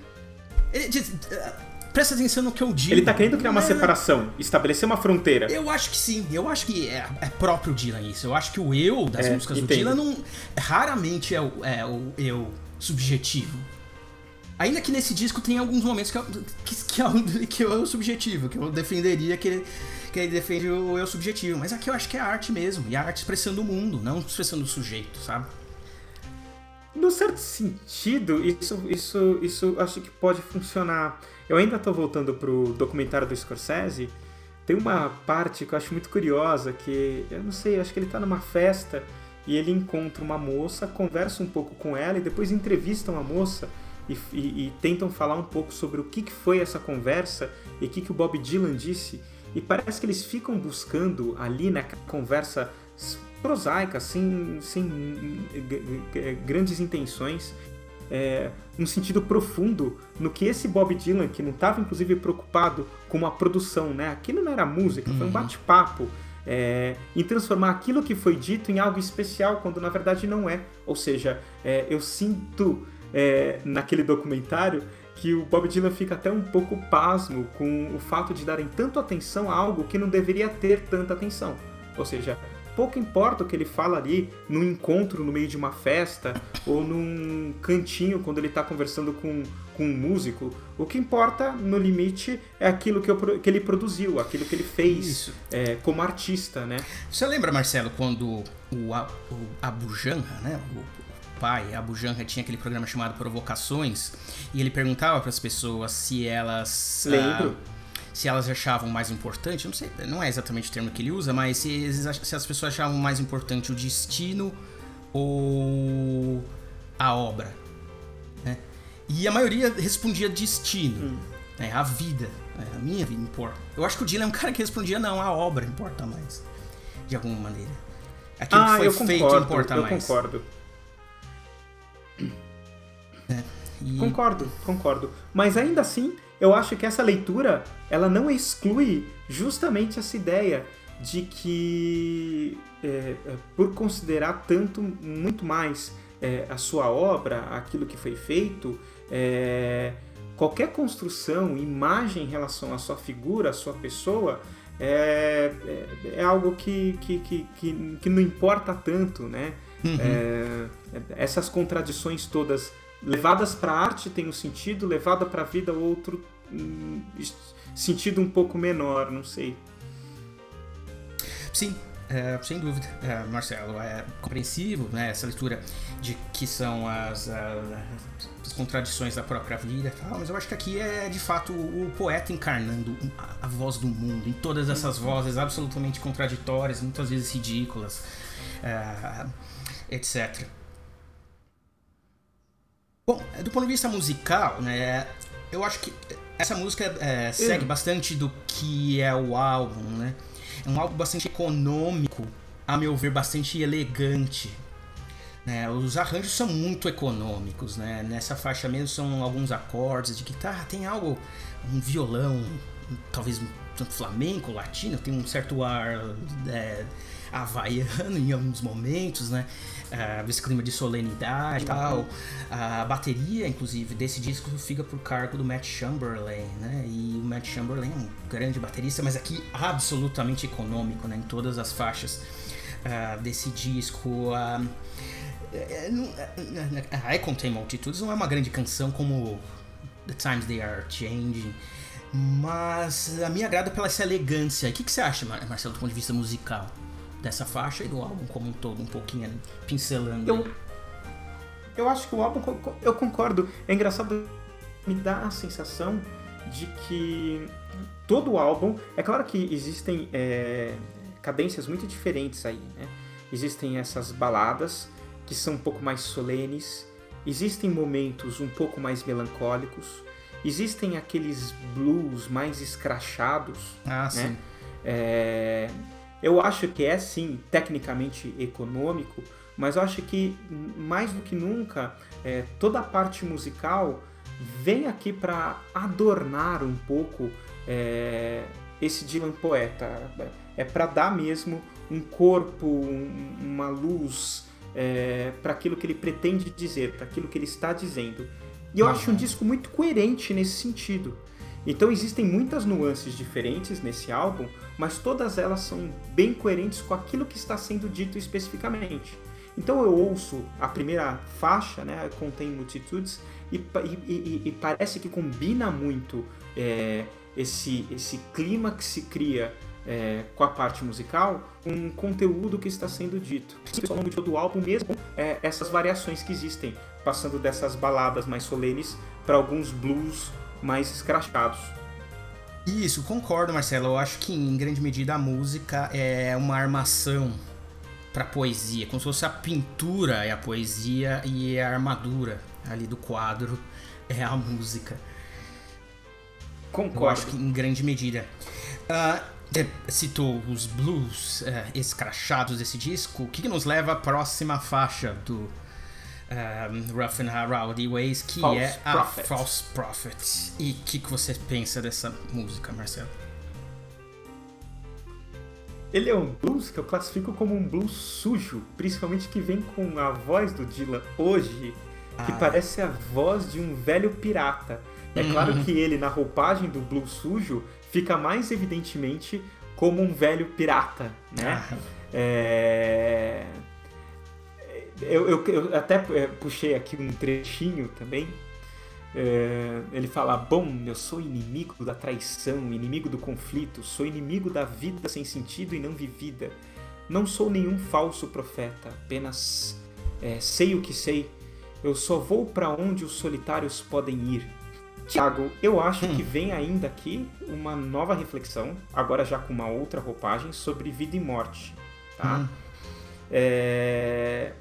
Ele diz, presta atenção no que eu digo. Ele tá querendo criar uma é... separação, estabelecer uma fronteira. Eu acho que sim, eu acho que é, é próprio Dylan isso. Eu acho que o eu das é, músicas entendo. do Dylan não, raramente é o, é o eu subjetivo. Ainda que nesse disco tem alguns momentos que, eu, que, que, é, que é o subjetivo, que eu defenderia que ele, que ele defende o eu subjetivo. Mas aqui eu acho que é arte mesmo, e a arte expressando o mundo, não expressando o sujeito, sabe? no certo sentido, isso, isso, isso acho que pode funcionar. Eu ainda estou voltando pro documentário do Scorsese. Tem uma parte que eu acho muito curiosa, que eu não sei, acho que ele está numa festa e ele encontra uma moça, conversa um pouco com ela e depois entrevistam a moça e, e, e tentam falar um pouco sobre o que, que foi essa conversa e o que, que o Bob Dylan disse. E parece que eles ficam buscando ali na conversa prosaica, sem, sem grandes intenções, é, um sentido profundo no que esse Bob Dylan, que não estava inclusive preocupado com uma produção, né? Aquilo não era música, foi um uhum. bate-papo. É, em transformar aquilo que foi dito em algo especial, quando na verdade não é. Ou seja, é, eu sinto naquele documentário que o Bob Dylan fica até um pouco pasmo com o fato de darem tanto atenção a algo que não deveria ter tanta atenção. Ou seja, pouco importa o que ele fala ali num encontro no meio de uma festa ou num cantinho quando ele está conversando com, com um músico. O que importa, no limite, é aquilo que, eu, que ele produziu, aquilo que ele fez é, como artista, né? Você lembra, Marcelo, quando o, o Abu Janra, né? O, pai, Abu Janra tinha aquele programa chamado Provocações e ele perguntava para as pessoas se elas... Lembro. Ah, se elas achavam mais importante, não sei, não é exatamente o termo que ele usa, mas se, se as pessoas achavam mais importante o destino ou a obra. Né? E a maioria respondia destino, hum. né? a vida, né? a minha vida importa. Eu acho que o Dylan é um cara que respondia não, a obra importa mais, de alguma maneira. Aquilo ah, que foi feito concordo, importa eu mais. Eu concordo. É, e... Concordo, concordo. Mas ainda assim, eu acho que essa leitura ela não exclui justamente essa ideia de que é, é, por considerar tanto muito mais é, a sua obra, aquilo que foi feito, é, qualquer construção, imagem em relação à sua figura, à sua pessoa, é, é, é algo que, que, que, que, que não importa tanto, né? Uhum. essas contradições todas levadas para a arte tem um sentido, levada para a vida outro um sentido um pouco menor, não sei. sim, é, sem dúvida, é, Marcelo, é compreensível né, essa leitura de que são as, as, contradições da própria vida tal, mas eu acho que aqui é de fato o poeta encarnando a, a voz do mundo, em todas essas vozes absolutamente contraditórias, muitas vezes ridículas, é, etc. Bom, do ponto de vista musical, né, eu acho que essa música é, segue bastante do que é o álbum, né? É um álbum bastante econômico, a meu ver, bastante elegante. Né? Os arranjos são muito econômicos, né? Nessa faixa mesmo são alguns acordes de guitarra, tem algo, um violão, talvez tanto flamenco, latino, tem um certo ar é, havaiano em alguns momentos, né? Uh, esse clima de solenidade e tal. A bateria, inclusive, desse disco fica por cargo do Matt Chamberlain, né? E o Matt Chamberlain é um grande baterista, mas aqui absolutamente econômico, né? Em todas as faixas uh, desse disco. Uh, I Contain Multitudes não é uma grande canção como The Times They Are Changing, mas a minha agrada pela essa elegância. O que, que você acha, Marcelo, do ponto de vista musical? Dessa faixa e do álbum como um todo, um pouquinho pincelando. Eu, eu acho que o álbum, eu concordo. É engraçado, me dá a sensação de que todo o álbum, é claro que existem é, cadências muito diferentes aí, né? Existem essas baladas que são um pouco mais solenes, existem momentos um pouco mais melancólicos, existem aqueles blues mais escrachados, ah, né? Sim. É, eu acho que é sim tecnicamente econômico, mas eu acho que mais do que nunca é, toda a parte musical vem aqui para adornar um pouco é, esse Dylan poeta. É para dar mesmo um corpo, um, uma luz é, para aquilo que ele pretende dizer, para aquilo que ele está dizendo. E eu uhum. acho um disco muito coerente nesse sentido. Então existem muitas nuances diferentes nesse álbum, mas todas elas são bem coerentes com aquilo que está sendo dito especificamente. Então eu ouço a primeira faixa, né, contém multitudes, e, e, e, parece que combina muito é, esse, esse clima que se cria é, com a parte musical, um conteúdo que está sendo dito. Ao longo de todo o álbum, mesmo é, essas variações que existem, passando dessas baladas mais solenes para alguns blues mais escrachados. Isso, concordo, Marcelo. Eu acho que em grande medida a música é uma armação para poesia, como se fosse a pintura é a poesia e a armadura ali do quadro <laughs> é a música. Concordo. Eu acho que em grande medida. Uh, citou os blues uh, escrachados desse disco. O que, que nos leva à próxima faixa do um, Rough and Rowdy Ways, que False é a Prophet. False Prophet. E o que, que você pensa dessa música, Marcelo? Ele é um blues que eu classifico como um blues sujo, principalmente que vem com a voz do Dylan hoje, que ah. parece a voz de um velho pirata. É uhum. claro que ele, na roupagem do blues sujo, fica mais evidentemente como um velho pirata, né? Ah. É... Eu, eu, eu até é, puxei aqui um trechinho também. É, ele fala: Bom, eu sou inimigo da traição, inimigo do conflito, sou inimigo da vida sem sentido e não vivida. Não sou nenhum falso profeta, apenas é, sei o que sei. Eu só vou para onde os solitários podem ir. Tiago, eu acho hum. que vem ainda aqui uma nova reflexão, agora já com uma outra roupagem, sobre vida e morte. Tá? Hum. É,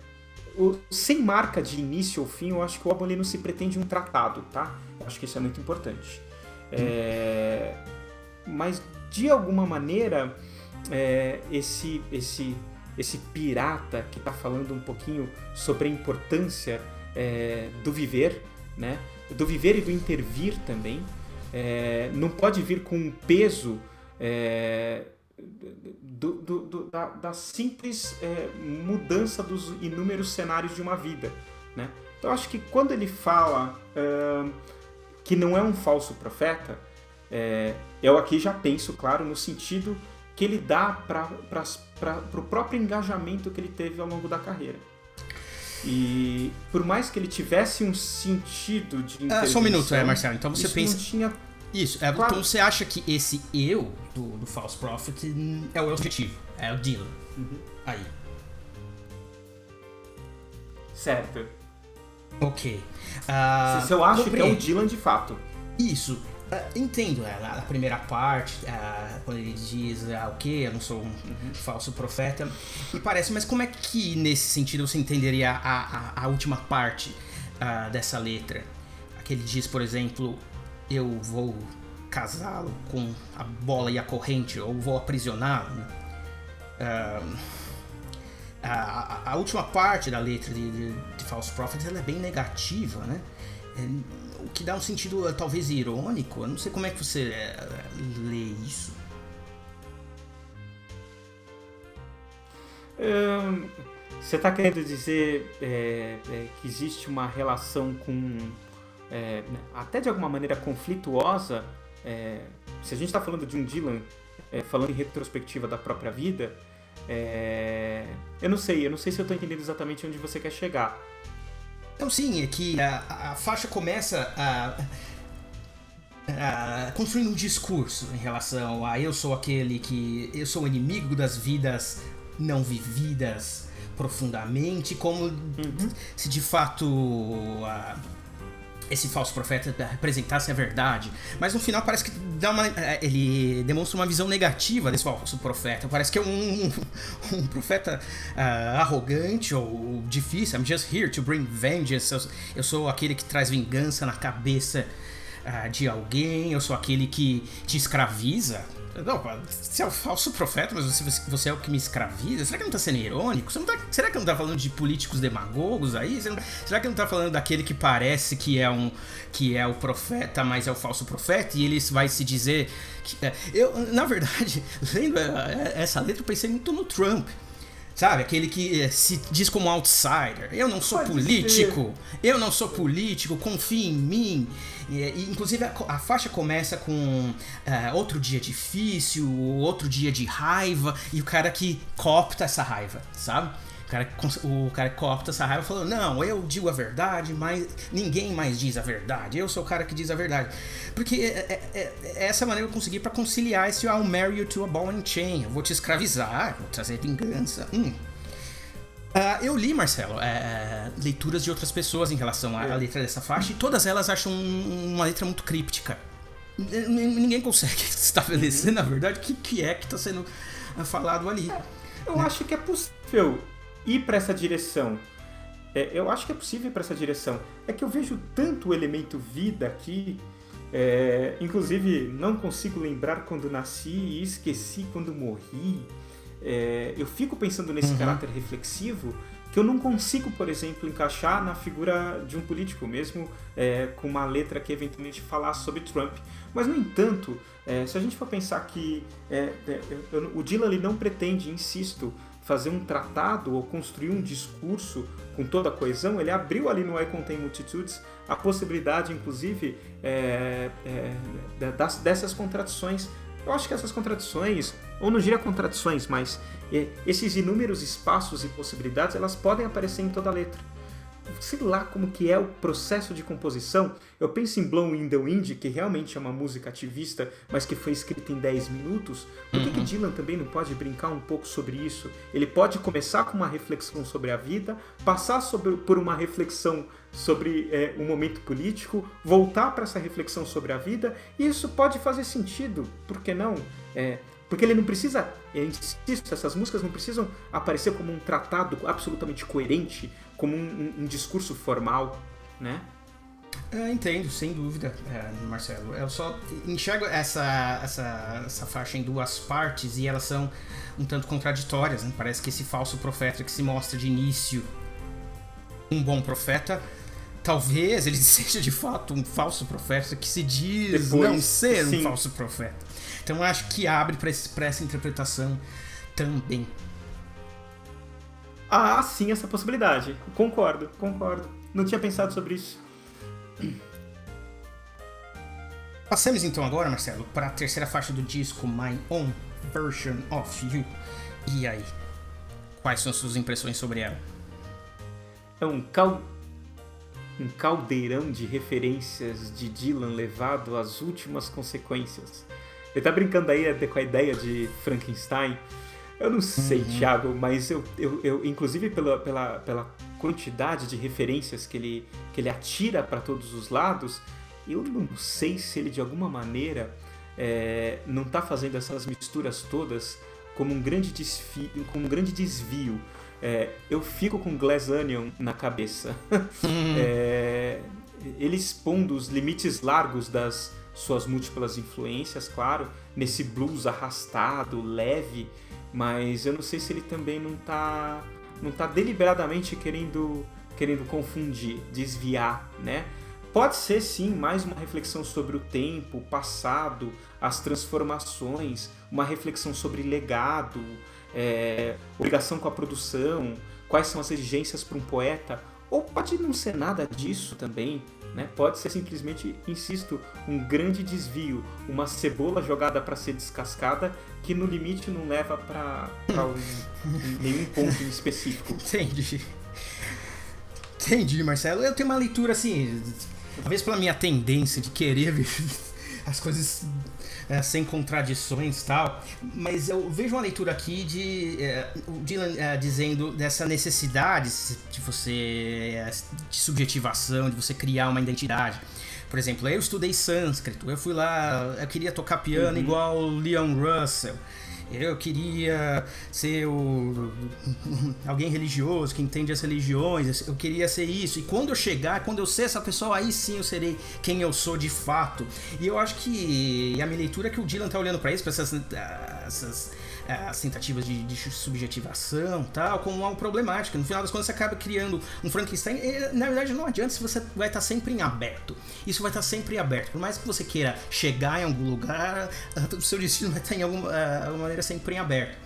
o, sem marca de início ou fim, eu acho que o álbum não se pretende um tratado, tá? Eu acho que isso é muito importante. É, mas de alguma maneira, é, esse, esse, esse pirata que está falando um pouquinho sobre a importância é, do viver, né? Do viver e do intervir também, é, não pode vir com um peso é, do, do, do, da, da, simples é, mudança dos inúmeros cenários de uma vida. Né? Então, acho que quando ele fala uh, que não é um falso profeta, é, eu aqui já penso, claro, no sentido que ele dá para o próprio engajamento que ele teve ao longo da carreira. E por mais que ele tivesse um sentido de. Ah, só um minuto, é, Marcelo. Então você pensa. Não tinha Isso, é, claro. então você acha que esse eu do, do False Prophet é o objetivo, é o Dylan. Uhum. Aí. Certo. Ok. Uh, se eu acho que é o Dylan de fato. Isso. Uh, entendo né, a primeira parte, uh, quando ele diz ah, o que, eu não sou um uhum. falso profeta, me parece, mas como é que nesse sentido você entenderia a, a, a última parte uh, dessa letra? Que ele diz, por exemplo, eu vou casá-lo com a bola e a corrente, ou vou aprisioná-lo. Né? A, a, a, última parte da letra de, de, de False Prophet ela é bem negativa, né? É, o que dá um sentido talvez irônico. Eu não sei como é que você é, lê isso. Hum, você está querendo dizer é, que existe uma relação com. É, até de alguma maneira conflituosa. É, se a gente está falando de um Dylan é, falando em retrospectiva da própria vida, eu não sei, eu não sei se eu estou entendendo exatamente onde você quer chegar. Então sim, é que a, a faixa começa a, a construir um discurso em relação a eu sou aquele que eu sou o inimigo das vidas não vividas profundamente, como uhum. se de fato esse falso profeta representasse a verdade. Mas no final parece que dá uma, é, ele demonstra uma visão negativa desse falso profeta. Parece que é um, um, um profeta uh, arrogante ou difícil. I'm just here to bring vengeance. Eu, eu sou aquele que traz vingança na cabeça uh, de alguém. Eu sou aquele que te escraviza. Não, você é o falso profeta, mas você, você é o que me escraviza? Será que não tá sendo irônico? Tá, será que não tá falando de políticos demagogos aí? Não, será que não tá falando daquele que parece que é um que é o profeta, mas é o falso profeta? E ele vai se dizer. Que, é, eu, na verdade, <laughs> lendo é, essa letra, eu pensei muito no Trump. Sabe? Aquele que eh, se diz como outsider. Eu não sou Pode político. Ser. Eu não sou político. Confie em mim. E, e inclusive a, a, faixa começa com uh, outro dia difícil, outro dia de raiva e o cara que copta essa raiva, sabe? O cara, o cara que copta essa raiva falou: Não, eu digo a verdade, mas ninguém mais diz a verdade. Eu sou o cara que diz a verdade. Porque é, é, é, é essa maneira que eu consegui para conciliar esse I'll marry you to a ball and chain. Eu vou te escravizar, vou trazer vingança. Hum. Uh, eu li, Marcelo, é, leituras de outras pessoas em relação à, à, letra dessa faixa e todas elas acham uma letra muito críptica. Ninguém consegue <laughs> estabelecer, na verdade, o que, que é que está sendo falado ali. Eu né? acho que é possível ir para essa direção. É, eu acho que é possível ir para essa direção. É que eu vejo tanto o elemento vida aqui. É, inclusive, não consigo lembrar quando nasci e esqueci quando morri. É, eu fico pensando nesse uhum. caráter reflexivo que eu não consigo, por exemplo, encaixar na figura de um político, mesmo é, com uma letra que eventualmente falasse sobre Trump. Mas, no entanto, é, se a gente for pensar que é, é, o Dylan ele não pretende, insisto, fazer um tratado ou construir um discurso com toda a coesão, ele abriu ali no I Contain Multitudes a possibilidade, inclusive, é, é, das, dessas contradições. Eu acho que essas contradições, ou não diria contradições, mas é, esses inúmeros espaços e possibilidades, elas podem aparecer em toda a letra sei lá como que é o processo de composição. Eu penso em Blow in the Wind, que realmente é uma música ativista, mas que foi escrita em 10 minutos. Por que, uhum. que Dylan também não pode brincar um pouco sobre isso? Ele pode começar com uma reflexão sobre a vida, passar sobre, por uma reflexão sobre é, um momento político, voltar para essa reflexão sobre a vida, e isso pode fazer sentido, por que não? É, porque ele não precisa, eu insisto, essas músicas não precisam aparecer como um tratado absolutamente coerente, como um, um, um discurso formal, né? Eu entendo, sem dúvida, é, Marcelo. Eu só enxergo essa, essa, essa faixa em duas partes e elas são um tanto contraditórias. Né? Parece que esse falso profeta que se mostra de início um bom profeta, talvez ele <laughs> seja de fato um falso profeta que se diz Depois, não ser sim. um falso profeta. Então acho que abre para essa interpretação também. Ah, sim, essa possibilidade. Concordo, concordo. Não tinha pensado sobre isso. Passamos então agora, Marcelo, para a terceira faixa do disco My Own Version of You. E aí? Quais são suas impressões sobre ela? É um cal... um caldeirão de referências de Dylan levado às últimas consequências. Ele tá brincando aí com a ideia de Frankenstein. Eu não sei, uhum. Thiago, mas eu, eu, eu inclusive pela, pela, pela quantidade de referências que ele, que ele atira para todos os lados, eu não sei se ele de alguma maneira é, não está fazendo essas misturas todas como um grande desfio, como um grande desvio. É, eu fico com Glass Onion na cabeça. Hum. <laughs> é, ele expondo os limites largos das suas múltiplas influências, claro, nesse blues arrastado, leve, mas eu não sei se ele também não está não tá deliberadamente querendo querendo confundir, desviar, né? Pode ser sim mais uma reflexão sobre o tempo, o passado, as transformações, uma reflexão sobre legado, é, obrigação com a produção, quais são as exigências para um poeta, ou pode não ser nada disso também, né? Pode ser simplesmente, insisto, um grande desvio, uma cebola jogada para ser descascada que no limite não leva para um, <laughs> nenhum ponto em específico. Entendi. Entendi, Marcelo. Eu tenho uma leitura assim, talvez pela minha tendência de querer ver <laughs> as coisas é, sem contradições tal. Mas eu vejo uma leitura aqui de é, o Dylan é, dizendo dessa necessidade de você é, de subjetivação, de você criar uma identidade. Por exemplo, eu estudei sânscrito, eu fui lá, eu queria tocar piano uhum. igual Leon Russell. Eu queria ser o, <laughs> alguém religioso que entende as religiões. Eu queria ser isso. E quando eu chegar, quando eu ser essa pessoa, aí sim eu serei quem eu sou de fato. E eu acho que a minha leitura é que o Dylan tá olhando para isso, para essas, essas as tentativas de, de subjetivação tal, como algo problemático. No final das contas, você acaba criando um Frankenstein. E, na verdade, não adianta se você vai estar sempre em aberto. Isso vai estar sempre em aberto. Por mais que você queira chegar em algum lugar, <laughs> o seu destino vai estar em alguma, eh, alguma maneira sempre em aberto.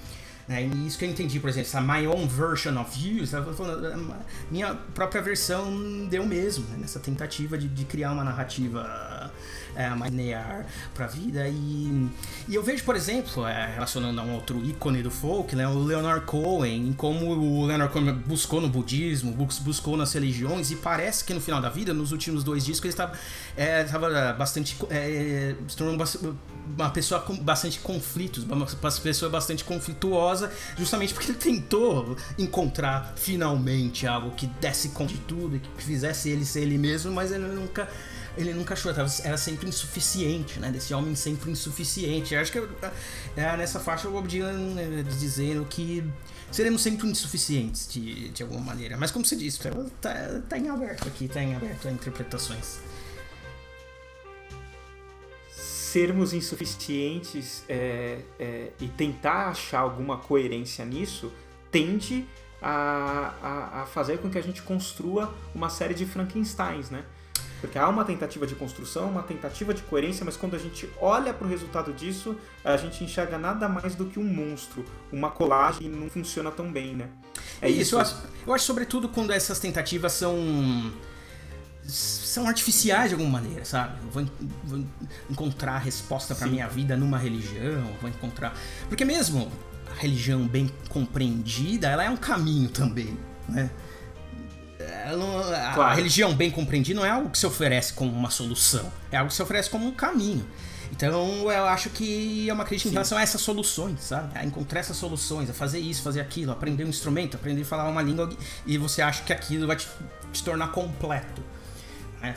É, isso que eu entendi, por exemplo, essa My Own Version of You, falando, minha própria versão deu mesmo, né, nessa tentativa de, de criar uma narrativa é, mais linear para a vida. E, e eu vejo, por exemplo, é, relacionando a um outro ícone do folk, né, o Leonard Cohen, como o Leonard Cohen buscou no budismo, buscou nas religiões, e parece que no final da vida, nos últimos dois discos, ele estava é, bastante. É, se uma pessoa com bastante conflitos, uma pessoa bastante conflituosa, justamente porque ele tentou encontrar finalmente algo que desse conta de tudo, que fizesse ele ser ele mesmo, mas ele nunca ele nunca achou, era sempre insuficiente, né? Desse homem sempre insuficiente. Eu acho que é, nessa faixa o Bob Dylan né, dizendo que seremos sempre insuficientes de, de alguma maneira. Mas como você disse, tá, tá em aberto aqui, tá em aberto a interpretações. Sermos insuficientes é, é, e tentar achar alguma coerência nisso tende a, a, a fazer com que a gente construa uma série de Frankensteins, né? Porque há uma tentativa de construção, uma tentativa de coerência, mas quando a gente olha para o resultado disso, a gente enxerga nada mais do que um monstro, uma colagem e não funciona tão bem, né? É isso. isso. Eu, acho, eu acho, sobretudo, quando essas tentativas são são artificiais de alguma maneira, sabe? Eu vou, vou encontrar a resposta para minha vida numa religião, vou encontrar. Porque mesmo a religião bem compreendida, ela é um caminho também, né? A claro. religião bem compreendida não é algo que se oferece como uma solução, é algo que se oferece como um caminho. Então eu acho que é uma crítica Sim. em relação a essas soluções, sabe? A encontrar essas soluções, a fazer isso, fazer aquilo, aprender um instrumento, aprender a falar uma língua e você acha que aquilo vai te, te tornar completo. Né?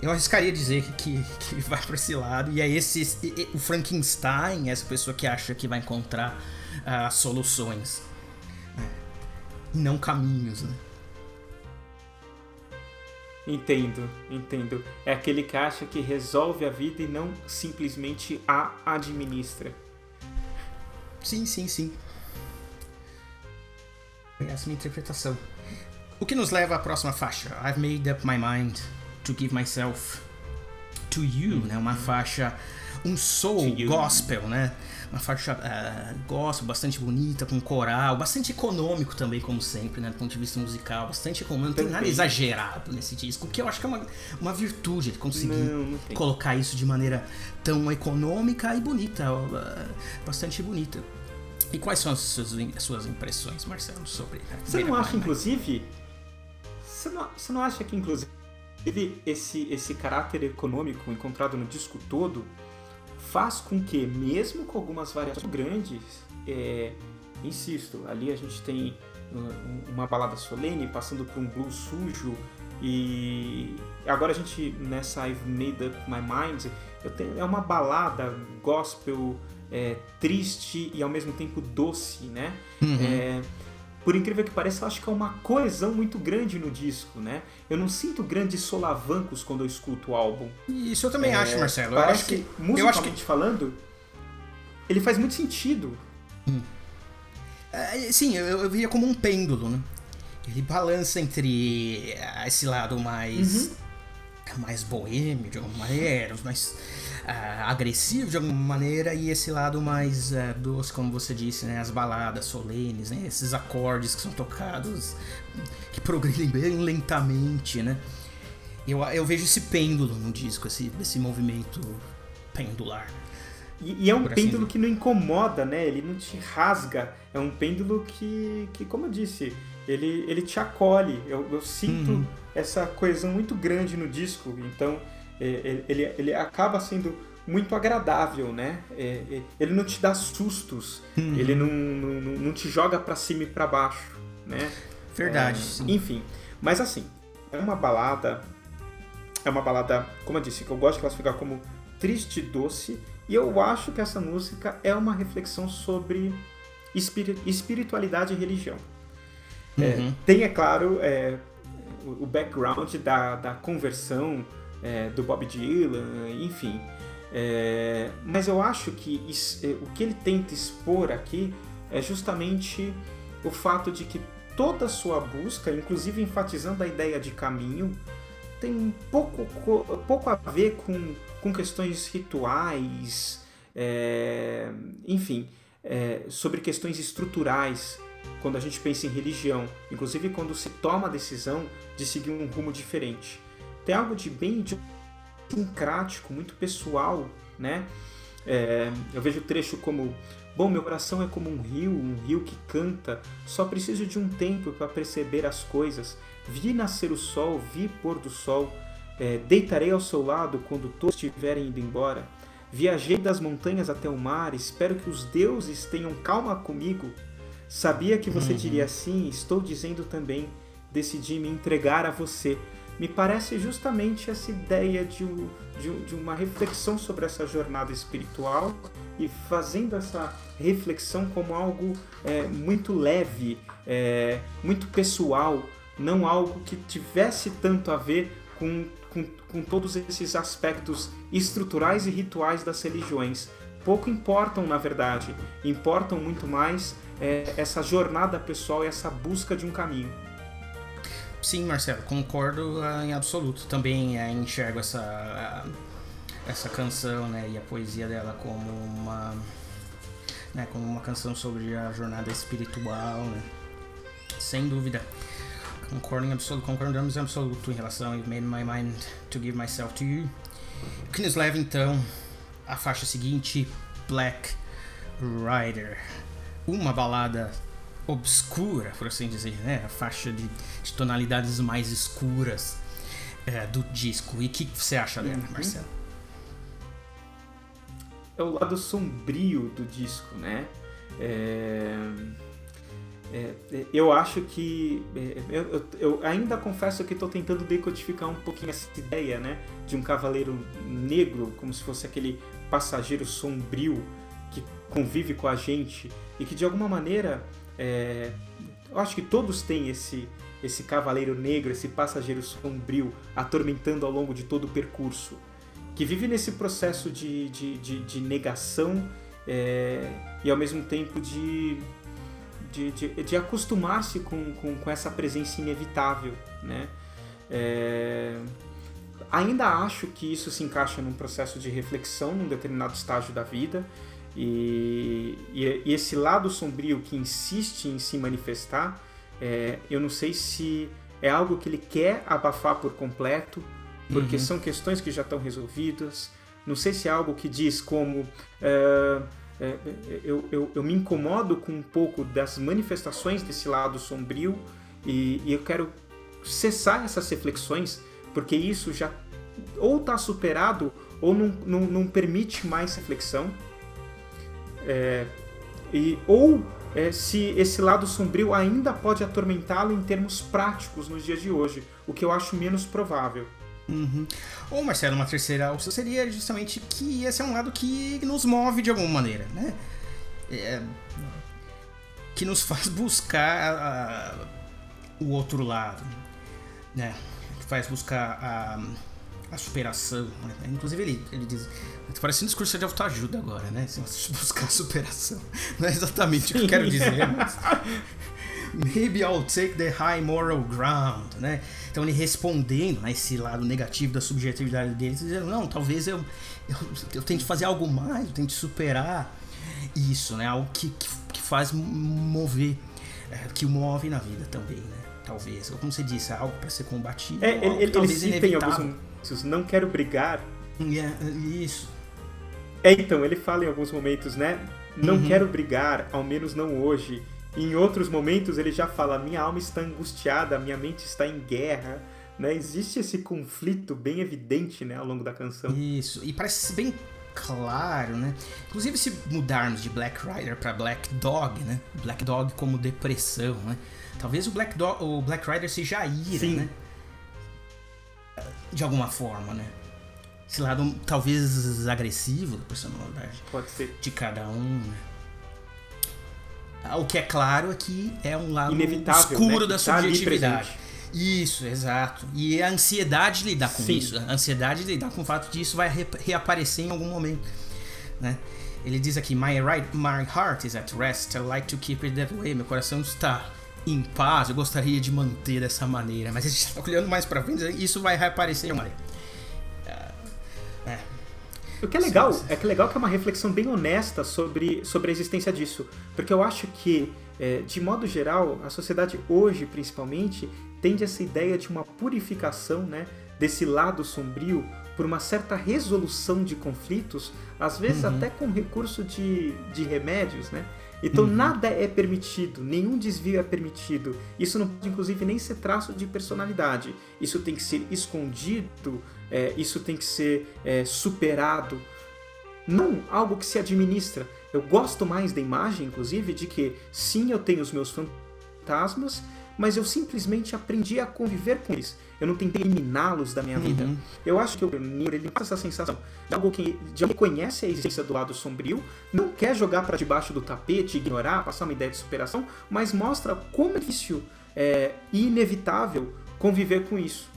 Eu arriscaria dizer que, que vai para esse lado, e é esse, esse, o Frankenstein, essa pessoa que acha que vai encontrar uh, soluções, né? e não caminhos, né? Entendo, entendo. É aquele que acha que resolve a vida e não simplesmente a administra. Sim, sim, sim. Essa é minha interpretação. O que nos leva à próxima faixa. I've made up my mind to give myself to you, né? Uma faixa, um soul gospel, né? Uma faixa uh, gospel bastante bonita, com coral, bastante econômico também, como sempre, né? Do ponto de vista musical, bastante econômico. Não tem nada exagerado nesse disco, que eu acho que é uma, uma virtude conseguir não, não colocar isso de maneira tão econômica e bonita, uh, bastante bonita. E quais são as suas, as suas impressões, Marcelo, sobre Você não acha, inclusive, você não, você não acha que, inclusive, esse, esse caráter econômico encontrado no disco todo faz com que, mesmo com algumas variações grandes, é, insisto, ali a gente tem uma balada solene passando por um blues sujo e agora a gente nessa I've Made Up My Mind tenho, é uma balada gospel é, triste e ao mesmo tempo doce, né? Uhum. É, por incrível que pareça, eu acho que é uma coesão muito grande no disco, né? Eu não sinto grandes solavancos quando eu escuto o álbum. Isso eu também é, acho, Marcelo. Parece eu acho que, que musicalmente que... falando, ele faz muito sentido. Hum. É, sim, eu, eu via como um pêndulo, né? Ele balança entre esse lado mais. Uhum. Mais boêmio, de alguma maneira, mais uh, agressivo de alguma maneira e esse lado mais uh, doce, como você disse, né? As baladas solenes, né? Esses acordes que são tocados, que progridem bem lentamente, né? Eu, eu vejo esse pêndulo no disco, esse, esse movimento pendular. E, e é um assim pêndulo que não incomoda, né? Ele não te rasga. É um pêndulo que, que como eu disse, ele, ele te acolhe. Eu, eu sinto uhum. essa coesão muito grande no disco. Então, é, é, ele, ele acaba sendo muito agradável, né? É, ele não te dá sustos, uhum. ele não, não, não, te joga para cima e para baixo, né? Verdade. É, enfim, mas assim, é uma balada, é uma balada, como eu disse, que eu gosto de classificar como triste e doce, e eu acho que essa música é uma reflexão sobre espiritualidade e religião. Uhum. tem, é claro, o background da, da conversão é, do Bob Dylan, enfim. É, mas eu acho que isso, é, o que ele tenta expor aqui é justamente o fato de que toda a sua busca, inclusive enfatizando a ideia de caminho, tem pouco, pouco a ver com, com questões rituais, é, enfim, é, sobre questões estruturais quando a gente pensa em religião, inclusive quando se toma a decisão de seguir um rumo diferente tem algo de bem sincrático, muito pessoal, né? É, eu vejo o trecho como Bom, meu coração é como um rio, um rio que canta. Só preciso de um tempo para perceber as coisas. Vi nascer o sol, vi pôr do sol. É, deitarei ao seu lado quando todos estiverem indo embora. Viajei das montanhas até o mar. Espero que os deuses tenham calma comigo. Sabia que você uhum. diria assim. Estou dizendo também. Decidi me entregar a você me parece justamente essa ideia de, de, de, uma reflexão sobre essa jornada espiritual e fazendo essa reflexão como algo é, muito leve, é, muito pessoal, não algo que tivesse tanto a ver com, com, com todos esses aspectos estruturais e rituais das religiões. Pouco importam, na verdade, importam muito mais é, essa jornada pessoal e essa busca de um caminho. Sim, Marcelo, concordo uh, em absoluto. Também uh, enxergo essa, essa canção né, e a poesia dela como uma, né, como uma canção sobre a jornada espiritual. Né? Sem dúvida. Concordo em absoluto, concordamos em absoluto em relação a Made My Mind to Give Myself to You. O que nos leva então à faixa seguinte, Black Rider. Uma balada obscura, por assim dizer, né? A faixa de, de tonalidades mais escuras é, do disco. E o que você acha dela, uhum. Marcelo? É o lado sombrio do disco, né? É... É, é eu acho que. É, eu, eu, ainda confesso que estou tentando decodificar um pouquinho essa ideia, né? De um cavaleiro negro, como se fosse aquele passageiro sombrio que convive com a gente e que de alguma maneira é, eu acho que todos têm esse, esse cavaleiro negro, esse passageiro sombrio atormentando ao longo de todo o percurso, que vive nesse processo de, de, de, de negação é, e ao mesmo tempo de, de, de, de acostumar-se com, com, com, essa presença inevitável. Né? É, ainda acho que isso se encaixa num processo de reflexão num determinado estágio da vida e, e, e, esse lado sombrio que insiste em se manifestar, é, eu não sei se é algo que ele quer abafar por completo, porque uhum. são questões que já estão resolvidas. Não sei se é algo que diz como é, é, eu, eu, eu, me incomodo com um pouco das manifestações desse lado sombrio e, e eu quero cessar essas reflexões, porque isso já ou está superado ou não, não, não, permite mais reflexão. É, e, ou é, se esse lado sombrio ainda pode atormentá-lo em termos práticos nos dias de hoje, o que eu acho menos provável. Uhum. Ou, Marcelo, uma terceira opção seria justamente que esse é um lado que nos move de alguma maneira, né? É, que nos faz buscar a, o outro lado, né? Que faz buscar a, a superação. Né? Inclusive ele, ele diz, parece um discurso de autoajuda agora, né? Buscar a superação. <laughs> Não é exatamente o que eu quero dizer, mas... Maybe I'll take the high moral ground, né? Então ele respondendo a esse lado negativo da subjetividade dele, dizendo, não, talvez eu, eu, eu tente fazer algo mais, eu tente superar isso, né? Algo que, que, que faz mover, é, que o move na vida também, né? Talvez. Ou como você disse, é algo para ser combatido. É, ele, talvez ele em alguns não quero brigar. Yeah, isso. É, então, ele fala em alguns momentos, né? Não uhum. quero brigar, ao menos não hoje. E em outros momentos ele já fala: minha alma está angustiada, minha mente está em guerra. Né? Existe esse conflito bem evidente né, ao longo da canção. Isso, e parece bem claro, né? Inclusive se mudarmos de Black Rider para Black Dog, né? Black Dog como depressão, né? Talvez o Black, Dog, o Black Rider seja ira, Sim. né? De alguma forma, né? Esse lado talvez agressivo da personalidade. Pode ser. De cada um, né? O que é claro é que é um lado Inevitável, escuro né? da tá subjetividade. Isso, exato. E a ansiedade de lidar com Sim. isso. A ansiedade de lidar com o fato de isso vai re reaparecer em algum momento. Né? Ele diz aqui: my, right, my heart is at rest. I like to keep it that way. Meu coração está em paz. Eu gostaria de manter dessa maneira. Mas a gente está olhando mais para frente. Isso vai reaparecer em alguma maneira. O que é legal sim, sim. é que é legal que é uma reflexão bem honesta sobre, sobre a existência disso. Porque eu acho que, é, de modo geral, a sociedade hoje, principalmente, tende essa ideia de uma purificação né, desse lado sombrio por uma certa resolução de conflitos, às vezes uhum. até com recurso de, de remédios, né? Então uhum. nada é permitido, nenhum desvio é permitido. Isso não pode, inclusive, nem ser traço de personalidade. Isso tem que ser escondido, é, isso tem que ser é, superado. Não algo que se administra. Eu gosto mais da imagem, inclusive, de que sim, eu tenho os meus fantasmas, mas eu simplesmente aprendi a conviver com eles. Eu não tentei eliminá-los da minha vida. Uhum. Eu acho que o Nier ele passa essa sensação de algo que de alguém que conhece a existência do lado sombrio, não quer jogar para debaixo do tapete, ignorar, passar uma ideia de superação, mas mostra como é difícil é, e inevitável conviver com isso.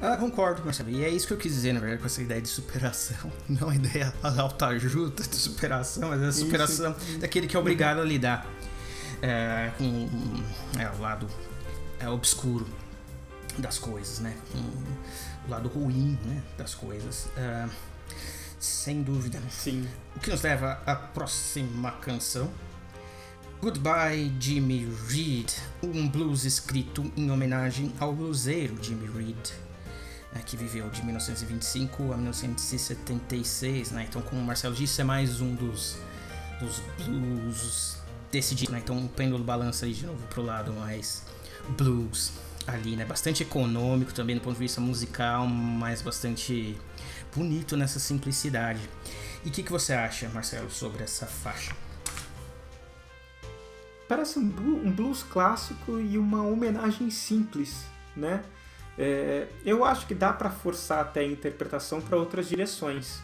Ah, concordo, Marcelo. E é isso que eu quis dizer, na verdade, com essa ideia de superação. <laughs> Não a ideia autoajuda de superação, mas a superação isso. daquele que é obrigado a lidar é, com é, o lado é, obscuro das coisas, né? O lado ruim né, das coisas. É, sem dúvida. Sim. O que nos leva à próxima canção. Goodbye Jimmy Reed, um blues escrito em homenagem ao bluseiro Jimmy Reed, né, que viveu de 1925 a 1976. Né? Então, como o Marcelo disse, é mais um dos, dos blues desse disco, né? Então o pêndulo balança aí de novo pro lado mais blues ali, né? Bastante econômico também do ponto de vista musical, mas bastante bonito nessa simplicidade. E o que, que você acha, Marcelo, sobre essa faixa? Parece um blues, clássico e uma homenagem simples, né? É, eu acho que dá para forçar até a interpretação para outras direções.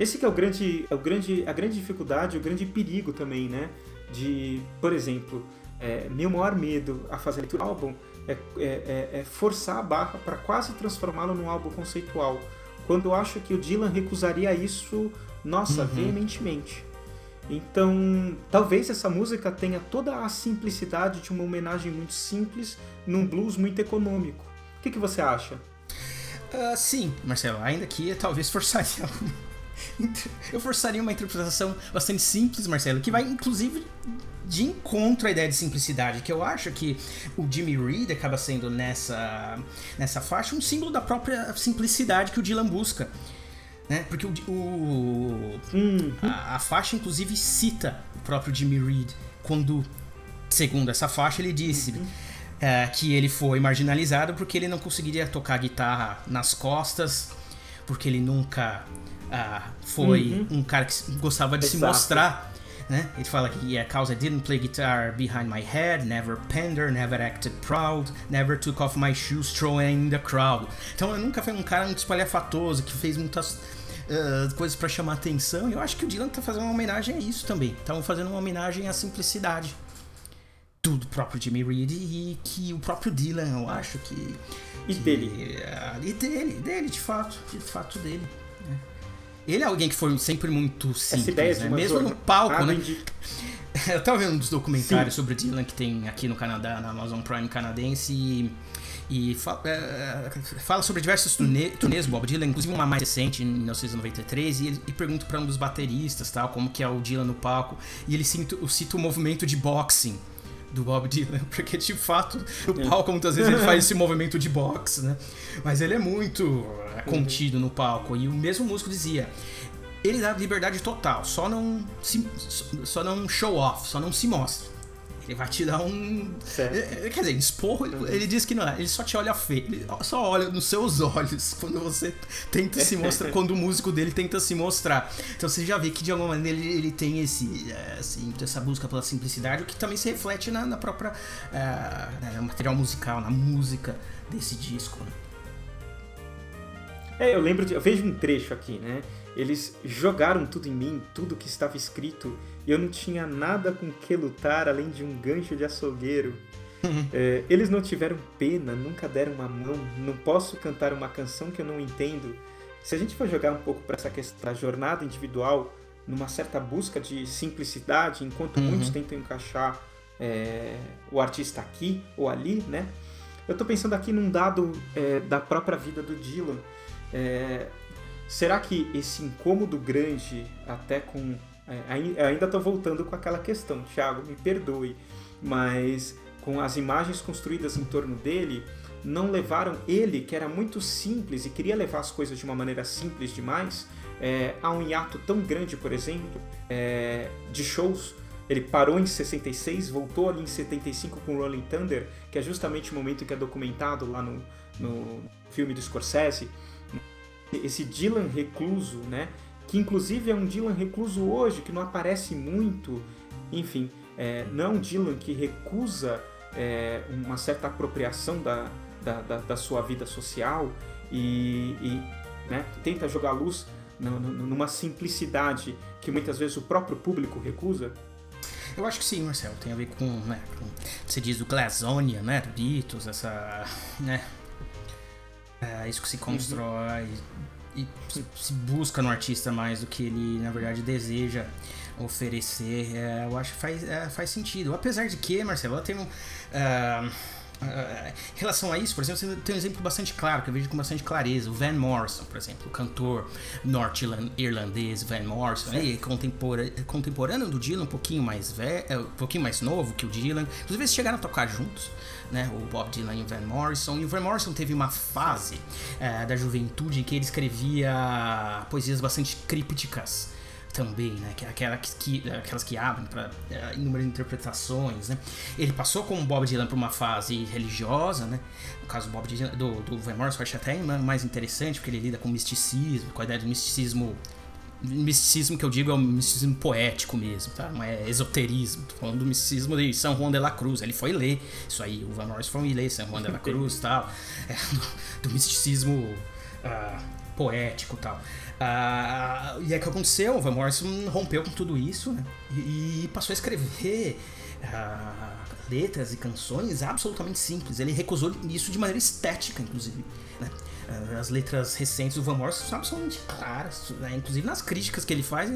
Esse é o grande, é o grande, a grande dificuldade, o grande perigo também, né? de, por exemplo, é, meu maior medo a fazer leitura do álbum é, é, é, é forçar a barra para quase transformá-lo num álbum conceitual, quando eu acho que o Dylan recusaria isso, nossa, uhum. veementemente. Então, talvez essa música tenha toda a simplicidade de uma homenagem muito simples num blues muito econômico. O que, que você acha? Uh, sim, Marcelo, ainda que talvez forçaria <laughs> eu forçaria uma interpretação bastante simples, Marcelo, que vai inclusive de encontro à ideia de simplicidade, que eu acho que o Jimmy Reed acaba sendo nessa, nessa faixa um símbolo da própria simplicidade que o Dylan busca. Né? Porque o, o uhum. a, a, faixa, inclusive, cita o próprio Jimmy Reed quando, segundo essa faixa, ele disse: uhum. é, que ele foi marginalizado porque ele não conseguiria tocar guitarra nas costas, porque ele nunca uh, foi uhum. um cara que gostava de Exato. se mostrar. Né? Ele fala que yeah, cause I didn't play guitar behind my head, never pander, never acted proud, never took off my shoes throwing in the crowd. Então eu nunca fui um cara muito espalhafatoso que fez muitas uh, coisas para chamar atenção. E eu acho que o Dylan tá fazendo uma homenagem a isso também. Estavam fazendo uma homenagem à simplicidade do próprio Jimmy Reed e que o próprio Dylan, eu acho que. E que, dele. Uh, e dele, dele, de fato. De fato dele. Ele é alguém que foi sempre muito simples, né? Mesmo no palco, né? <laughs> Eu tava vendo uns documentários Sim. sobre o Dylan que tem aqui no Canadá, na Amazon Prime canadense, e, e fala, é, fala, sobre diversos turnê, turnês do Bob Dylan, inclusive uma mais recente, em 1993, e, e pergunta para um dos bateristas, tal, como que é o Dylan no palco, e ele cita, cita o movimento de boxing do Bob Dylan, <laughs> porque de fato no palco muitas vezes ele <laughs> faz esse movimento de boxe, né? Mas ele é muito é, contido no palco e o mesmo músico dizia, ele dá liberdade total, só não se, só não show off, só não se mostra. Ele vai te dar um. É, é, quer dizer, esporro, ele, ele diz que não é. Ele só te olha feio. Ele só olha nos seus olhos <laughs> quando você tenta se mostrar. <laughs> quando o músico dele tenta se mostrar. Então você já vê que de alguma maneira ele, ele tem esse, assim, essa busca pela simplicidade, o que também se reflete na, na própria. Uh, material musical, na música desse disco. Né? É, eu lembro de. Eu vejo um trecho aqui, né? Eles jogaram tudo em mim, tudo que estava escrito, e eu não tinha nada com que lutar além de um gancho de açougueiro. é, eles não tiveram pena, nunca deram uma mão, não posso cantar uma canção que eu não entendo. Se a gente for jogar um pouco para essa questão da jornada individual, numa certa busca de simplicidade, enquanto uhum. muitos tentam encaixar é, o artista aqui ou ali, né? Eu tô pensando aqui num dado é, da própria vida do Dylan. É, Será que esse incômodo grande, até com. É, ainda estou voltando com aquela questão, Thiago, me perdoe, mas com as imagens construídas em torno dele, não levaram ele, que era muito simples e queria levar as coisas de uma maneira simples demais, é, a um hiato tão grande, por exemplo, é, de shows. Ele parou em 66, voltou ali em 75 com Rolling Thunder, que é justamente o momento que é documentado lá no, no filme do Scorsese esse Dylan recluso, né? Que inclusive é um Dylan recluso hoje, que não aparece muito, enfim, é, não é um Dylan que recusa é, uma certa apropriação da, da, da, da sua vida social e, e né, tenta jogar luz numa simplicidade que muitas vezes o próprio público recusa? Eu acho que sim, Marcelo. Tem a ver com, né, com você diz o Glazonia, né, do Beatles, essa, né, é isso que se constrói e, e se busca no artista mais do que ele, na verdade, deseja oferecer. É, eu acho que faz, é, faz sentido. Apesar de que, Marcelo, tem um. Uh, Uh, em relação a isso, por exemplo, você tem um exemplo bastante claro, que eu vejo com bastante clareza. O Van Morrison, por exemplo, o cantor norte-irlandês Van Morrison, é contemporâneo, contemporâneo do Dylan, um pouquinho mais velho, é, um pouquinho mais novo que o Dylan. Inclusive, eles chegaram a tocar juntos né? O Bob Dylan e o Van Morrison. E o Van Morrison teve uma fase é, da juventude em que ele escrevia poesias bastante crípticas também, né? Que, aquela que, aquelas que abrem para é, inúmeras interpretações, né? Ele passou com o Bob Dylan por uma fase religiosa, né? No caso do Bob Dylan, do, do Van Morrison, eu acho até mais interessante, porque ele lida com misticismo, com a ideia do misticismo misticismo que eu digo é o misticismo poético mesmo, tá? Não é esoterismo. Tô falando do misticismo de São Juan de la Cruz. Ele foi ler isso aí, o Van Morrison foi ler São Juan de la <laughs> Cruz e tal. É, do, do, misticismo uh, poético e tal. Uh, e é que aconteceu, o Van Morrison rompeu com tudo isso, né? E, e passou a escrever uh, letras e canções absolutamente simples. Ele recusou isso de maneira estética, inclusive. Né? As letras recentes do Van Morrison são absolutamente claras, né? inclusive nas críticas que ele faz,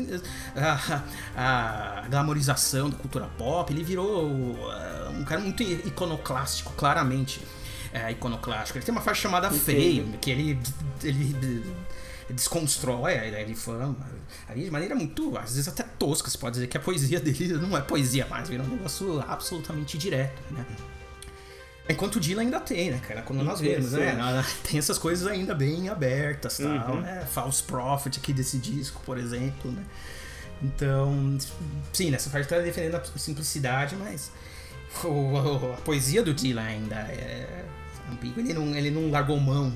a, a, a glamorização da cultura pop, ele virou uh, um cara muito iconoclástico, claramente é, iconoclástico. Ele tem uma faixa chamada Fame, que ele, ele desconstrói a ideia de fama ali de maneira muito, às vezes até tosca. Você pode dizer que a poesia <laughs> dele não é poesia mais, vira um negócio absolutamente direto, né? Enquanto o Dylan ainda tem, né, cara? Quando nós vemos, né? <laughs> Tem essas coisas ainda bem abertas, tal, uhum. né? False Prophet aqui desse disco, por exemplo, né? Então, sim, nessa parte tá defendendo a simplicidade, mas o, a poesia do Dylan ainda é ambígua. Ele não, ele não largou mão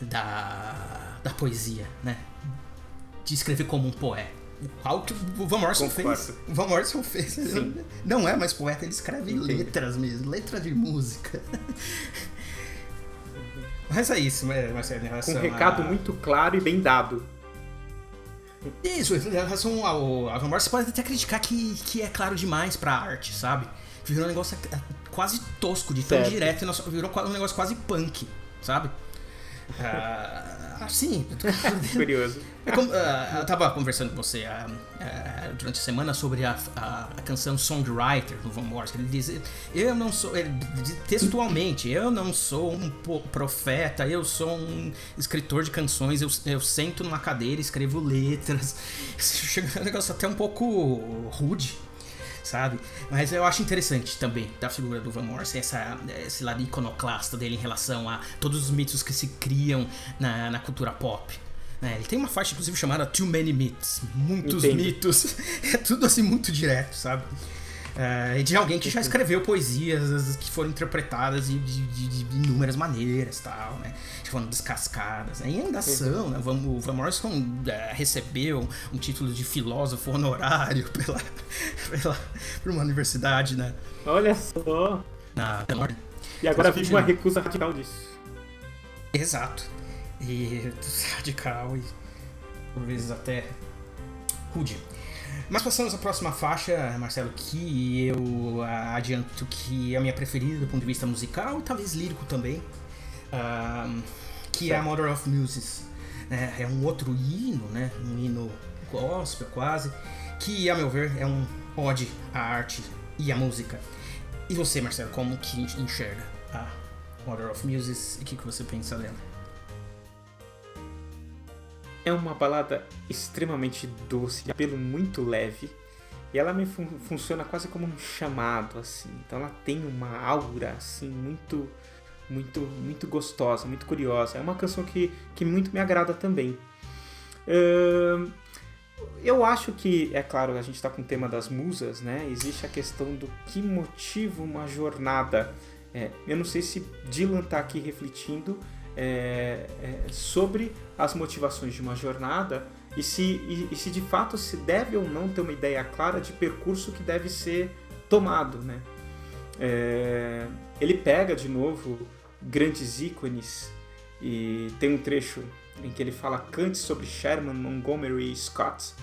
da, da poesia, né? De escrever como um poeta. Algo que o Van Morrison fez. O Van Morrison fez. Sim. Não, é mais poeta, ele escreve Entendi. letras mesmo, letra de música. <laughs> Mas é isso, né, Marcelo, em relação um recado a... muito claro e bem dado. Isso, em relação ao, ao Van Morrison, você pode até criticar que, que é claro demais pra arte, sabe? Virou um negócio quase tosco, de tão certo. direto, virou um negócio quase punk, sabe? Uh, sim. Curioso. Eu, uh, eu tava conversando com você uh, uh, durante a semana sobre a, a, a, canção Songwriter do Van Morrison. Ele diz: Eu não sou. Ele, textualmente, eu não sou um profeta, eu sou um escritor de canções. Eu, eu sento numa cadeira, escrevo letras. <laughs> Chega um negócio até um pouco rude sabe? Mas eu acho interessante também da figura do Van Morrison, essa, esse lado iconoclasta dele em relação a todos os mitos que se criam na, na cultura pop. É, ele tem uma faixa, inclusive, chamada Too Many Myths. Muitos Entendo. mitos. <laughs> É tudo assim, muito direto, sabe? É, de alguém que já escreveu poesias que foram interpretadas de, de, de, de inúmeras maneiras, tal, né? Que foram descascadas. Né? E ainda são, né? O Van Morrison é, recebeu um título de filósofo honorário <laughs> pela, pela, por uma universidade, né? Olha só! Na, e agora vive uma recusa radical disso. Exato. E <laughs> radical e por vezes até rude. Mas passamos à próxima faixa, Marcelo, que eu adianto que é a minha preferida do ponto de vista musical e talvez lírico também, uh, que certo. é a Mother of Muses. É, é um outro hino, né? um hino gospel quase, que a meu ver é um ode à arte e à música. E você, Marcelo, como que enxerga a Mother of Muses e o que, que você pensa dela? É uma balada extremamente doce, de apelo muito leve. E ela me fun funciona quase como um chamado, assim. Então ela tem uma aura, assim, muito, muito, muito gostosa, muito curiosa. É uma canção que, que muito me agrada também. Uh, eu acho que, é claro, a gente está com o tema das musas, né? Existe a questão do que motiva uma jornada. É, eu não sei se Dylan está aqui refletindo é, é, sobre as motivações de uma jornada e se, e, e, se de fato se deve ou não ter uma ideia clara de percurso que deve ser tomado. Né? É, ele pega de novo grandes ícones e tem um trecho em que ele fala cante sobre Sherman, Montgomery e Scott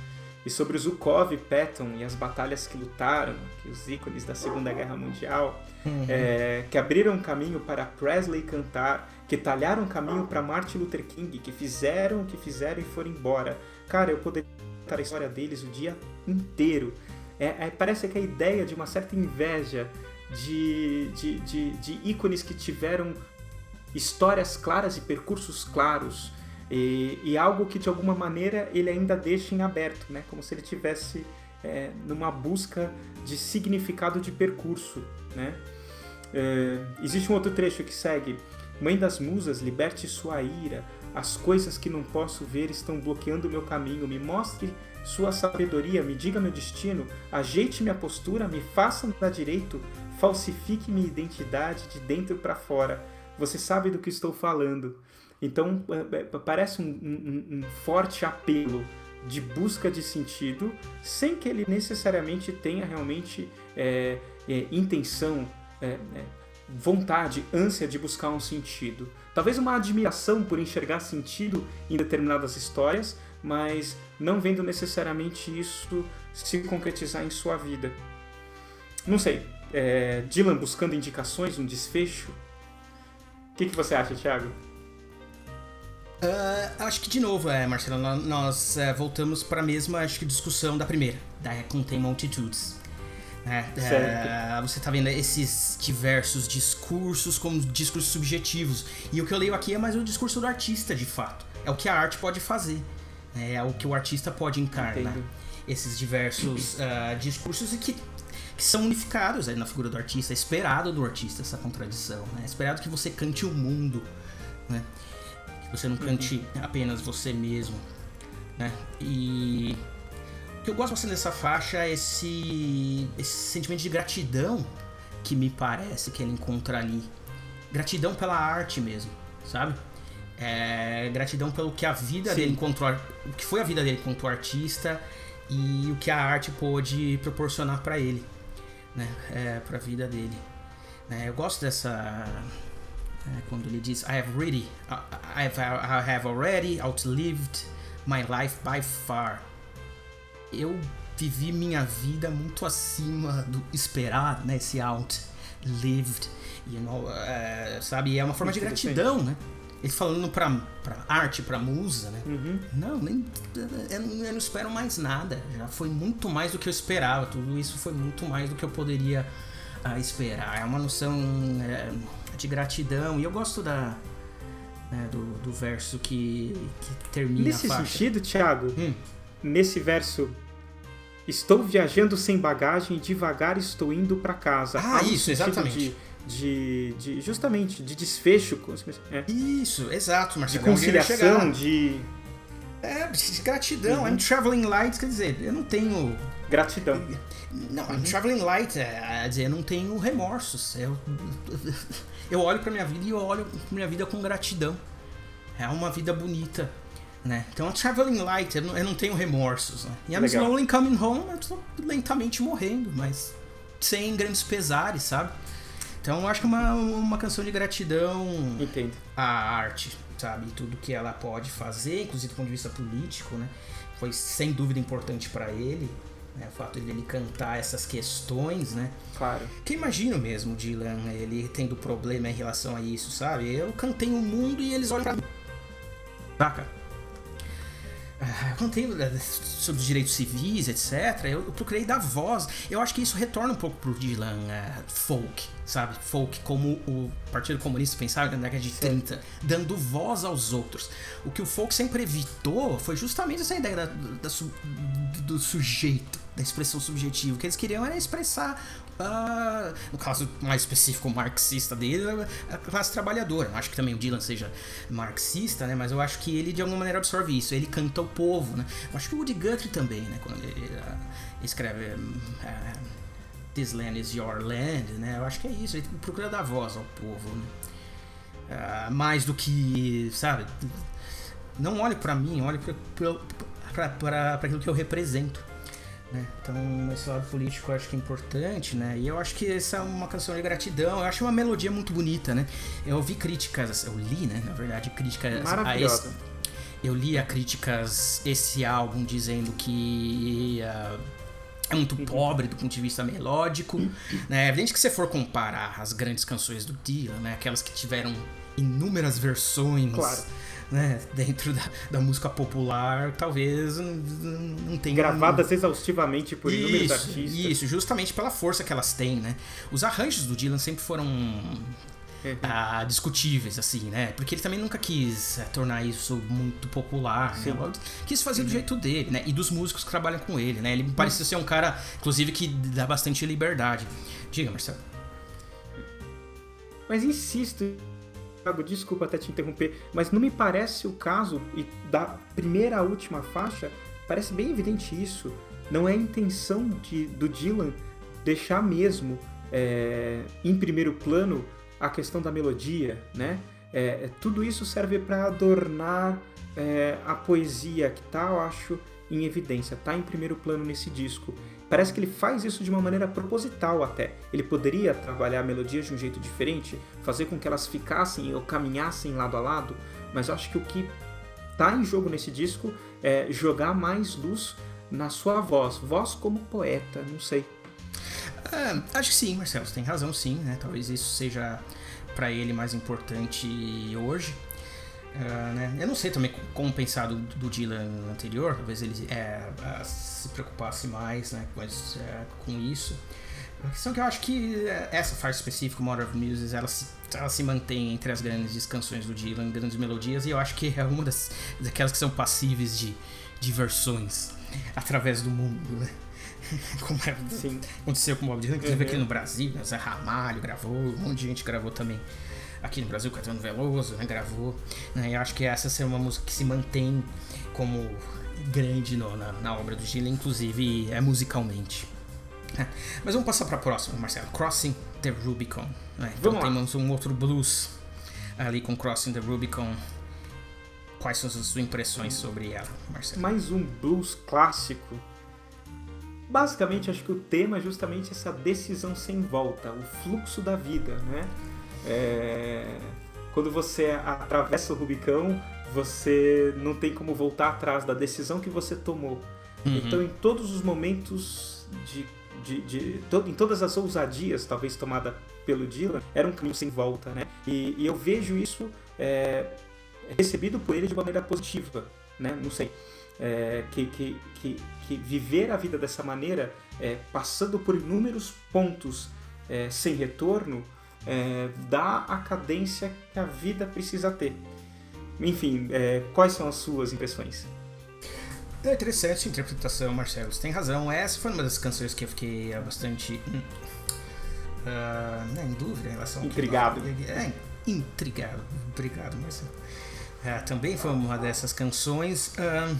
e sobre Zukov e Patton e as batalhas que lutaram, que os ícones da Segunda Guerra Mundial, uhum. é, que abriram caminho para Presley cantar que talharam caminho para Martin Luther King, que fizeram o que fizeram e foram embora. Cara, eu poderia contar a história deles o dia inteiro. É, é, parece que a ideia de uma certa inveja de, de, de, de ícones que tiveram histórias claras e percursos claros e, e, algo que de alguma maneira ele ainda deixa em aberto, né? como se ele tivesse é, numa busca de significado de percurso. Né? É, existe um outro trecho que segue Mãe das musas, liberte sua ira. As coisas que não posso ver estão bloqueando meu caminho. Me mostre sua sabedoria, me diga meu destino, ajeite minha postura, me faça dar direito, falsifique minha identidade de dentro para fora. Você sabe do que estou falando. Então parece um, um, um forte apelo de busca de sentido, sem que ele necessariamente tenha realmente é, é, intenção. É, é vontade, ânsia de buscar um sentido. Talvez uma admiração por enxergar sentido em determinadas histórias, mas não vendo necessariamente isso se concretizar em sua vida. Não sei. É, Dylan buscando indicações, um desfecho? O que, que você acha, Thiago? Uh, acho que de novo, é, Marcelo, nós, é, voltamos para a mesma acho que, discussão da primeira, da Contém Multitudes. É, é, você tá vendo esses diversos discursos como discursos subjetivos. E o que eu leio aqui é mais o discurso do artista, de fato. É o que a arte pode fazer. Né? É o que o artista pode encarnar. Entendo. Esses diversos uh, discursos e que, que são unificados na figura do artista. É esperado do artista essa contradição. Né? É esperado que você cante o mundo. Né? Que você não cante uhum. apenas você mesmo. Né? E que eu gosto bastante dessa faixa é esse, esse sentimento de gratidão que me parece que ele encontra ali. Gratidão pela arte mesmo, sabe? É, gratidão pelo que a vida Sim. dele encontrou, o que foi a vida dele enquanto artista e o que a arte pôde proporcionar para ele, né? É, para a vida dele. É, eu gosto dessa é, quando ele diz I have really I have, I have already outlived my life by far. Eu vivi minha vida muito acima do esperado, né? Esse outlived, you know, uh, sabe? É uma forma de gratidão, né? Ele falando pra, pra arte, pra musa, né? Uhum. Não, nem, eu, eu não espero mais nada. Já foi muito mais do que eu esperava. Tudo isso foi muito mais do que eu poderia uh, esperar. É uma noção uh, de gratidão. E eu gosto da, né, do, do verso que, que termina Nesse sentido, Thiago, hum. nesse verso Estou viajando sem bagagem e devagar estou indo para casa. Ah, isso, exatamente. De, de, de, justamente de desfecho. É. Isso, exato, Marcelo. De conciliação, de. É, de gratidão. Uhum. I'm traveling light, quer dizer, eu não tenho. Gratidão. Não, I'm uhum. traveling light, é, quer dizer, eu não tenho remorsos. Eu, <laughs> eu olho pra minha vida e eu olho pra minha vida com gratidão. É uma vida bonita. Né? Então, a Traveling Light, eu não, eu não tenho remorsos. Né? E I'm Legal. slowly coming home, eu tô lentamente morrendo, mas sem grandes pesares, sabe? Então, eu acho que é uma, uma canção de gratidão Entendo. à arte, sabe? Tudo que ela pode fazer, inclusive do ponto de vista político, né? Foi sem dúvida importante para ele, né? O fato de ele cantar essas questões, né? Claro. Que imagino mesmo, Dylan, ele tendo problema em relação a isso, sabe? Eu cantei o mundo e eles olham pra mim. Saca? Quando tem eh, sobre os direitos civis, etc., eu, eu, procurei dar voz. Eu acho que isso retorna um pouco pro Dylan uh, folk, sabe? Folk, como o Partido Comunista pensava na década de Sim. 30, dando voz aos outros. O que o folk sempre evitou foi justamente essa ideia da, da, do sujeito, da expressão subjetiva. O que eles queriam era expressar Uh, no caso mais específico marxista dele, a classe trabalhadora. Acho que também o Dylan seja marxista, né? Mas eu acho que ele de alguma maneira absorve isso. Ele canta o povo, né? Eu acho que o Woody Guthrie também, né? Quando ele uh, escreve uh, This Land is Your Land, né? Eu acho que é isso. Ele procura dar voz ao povo, né? mais do que, sabe? Não olhe para mim, olhe para aquilo que eu represento. Né? Então, esse lado político eu acho que é importante, né? E eu acho que essa é uma canção de gratidão. Eu acho uma melodia muito bonita, né? Eu ouvi críticas, eu li, né? Na verdade, críticas a esse. Eu li a críticas esse álbum dizendo que uh, é muito uhum. pobre do ponto de vista melódico. né? É evidente que se for comparar as grandes canções do Dylan, né? Aquelas que tiveram inúmeras versões. Claro né, dentro da, da música popular, talvez não, tenha. Gravadas exaustivamente por inúmeros artistas. Isso, justamente pela força que elas têm, né? Os arranjos do Dylan sempre foram ah, discutíveis, assim, né? Porque ele também nunca quis é, tornar isso muito popular, né? Quis fazer do uhum. jeito dele, né? E dos músicos que trabalham com ele, né? Ele me parecia ser um cara, inclusive, que dá bastante liberdade. Diga, Marcelo. Mas insisto, Thiago, desculpa até te interromper, mas não me parece o caso, e da primeira à última faixa, parece bem evidente isso. Não é a intenção de, do Dylan deixar mesmo é, em primeiro plano a questão da melodia, né? É, é tudo isso serve para adornar é, a poesia que tá, eu acho, em evidência, tá em primeiro plano nesse disco. Parece que ele faz isso de uma maneira proposital até. Ele poderia trabalhar a melodia de um jeito diferente, fazer com que elas ficassem ou caminhassem lado a lado, mas acho que o que está em jogo nesse disco é jogar mais luz na sua voz, voz como poeta, não sei. É, acho que sim, Marcelo, você tem razão sim, né? Talvez isso seja para ele mais importante hoje. Uh, né? Eu não sei também como pensar do, do Dylan anterior, talvez ele é, se preocupasse mais né, é, com isso. A questão é que eu acho que é, essa faixa específica, Modern of Muses, ela se, ela se mantém entre as grandes canções do Dylan, grandes melodias, e eu acho que é uma das daquelas que são passíveis de, de versões através do mundo, né? <laughs> Como é, aconteceu com o Bob Dylan, inclusive uhum. aqui no Brasil, né? Zé Ramalho gravou, um monte de gente gravou também aqui no Brasil, Caetano Veloso, né, gravou. Né, eu acho que essa é uma música que se mantém como grande no, na, na, obra do Gila, inclusive é musicalmente. Mas vamos passar para a próxima, Marcelo. Crossing the Rubicon. Né? Então Vamos lá. temos um outro blues ali com Crossing the Rubicon. Quais são as suas impressões sobre ela, Marcelo? Mais um blues clássico. Basicamente, acho que o tema é justamente essa decisão sem volta, o fluxo da vida, né? É, Quando você atravessa o Rubicão, você não tem como voltar atrás da decisão que você tomou. Uhum. Então, em todos os momentos de, de, de- to- em todas as ousadias, talvez tomada pelo Dylan, era um caminho sem volta, né? E, e eu vejo isso é, recebido por ele de maneira positiva, né? Não sei. É, que, que, que, que viver a vida dessa maneira, é, passando por inúmeros pontos é, sem retorno, é, dá a cadência que a vida precisa ter. Enfim, é, quais são as suas impressões? É interessante a interpretação, Marcelo. Você tem razão. Essa foi uma das canções que eu fiquei ah, bastante. hum, né, em dúvida em relação ao que- Intrigado. É, intrigado. Obrigado, Marcelo. Ah, também foi uma dessas canções. ah,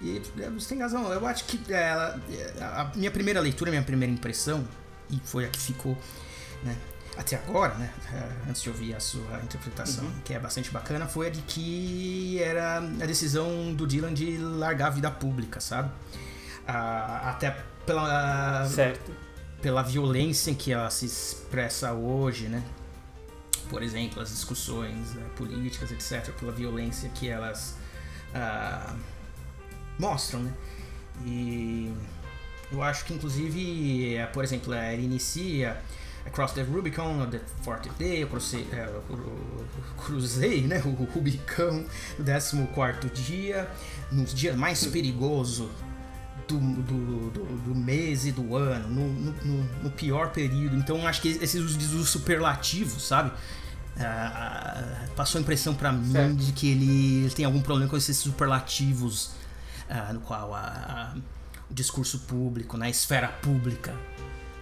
e é, você tem razão. Eu acho que ela, a minha primeira leitura, a minha primeira impressão, e foi a que ficou né, até agora, né, ah, antes de ouvir a sua interpretação, que é bastante bacana, foi a de que era a decisão do Dylan de largar a vida pública, sabe? Ah, até pela, Certo. pela violência em que ela se expressa hoje, né? Por exemplo, as discussões né, políticas, etc., pela violência que elas ah, mostram, né? E eu acho que, inclusive, eh, por exemplo, eh, ele inicia Across the Rubicon, on the 40th day, eu cruzei, eh, eu cru- cruzei né, o Rubicão no 14 dia, no dia mais perigoso do, do, do, do mês e do ano, no, no, no- pior período. Então acho que esses superlativos, sabe? Ah, passou a impressão pra mim Certo. de que ele tem algum problema com esses superlativos ah, no qual a- a- o discurso público, na esfera pública,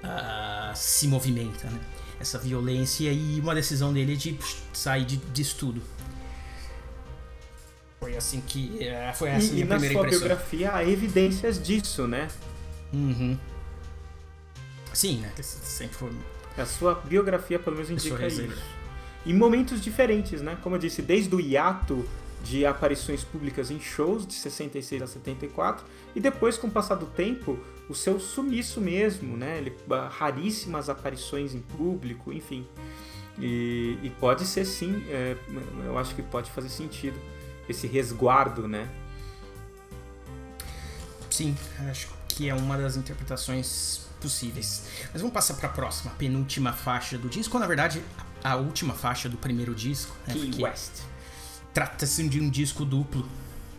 ah, se movimenta, né? Essa violência e uma decisão dele de sair de, disso tudo. Foi assim que. eh, Foi essa a E, e minha na primeira sua impressão. biografia há evidências disso, né? Uhum. Sim, né? Sempre foi. A sua biografia pelo menos indica isso. Em momentos diferentes, né? Como eu disse, desde o hiato de aparições públicas em shows de 66 a 74 e depois com o passar do tempo o seu sumiço mesmo, né? Ele, ah, raríssimas aparições em público, enfim. E, e pode ser sim, é, eu acho que pode fazer sentido esse resguardo, né? Sim, acho que é uma das interpretações possíveis. Mas vamos passar para a próxima, a penúltima faixa do disco, ou na verdade a última faixa do primeiro disco. Né? Key Porque West. Trata-se de um disco duplo.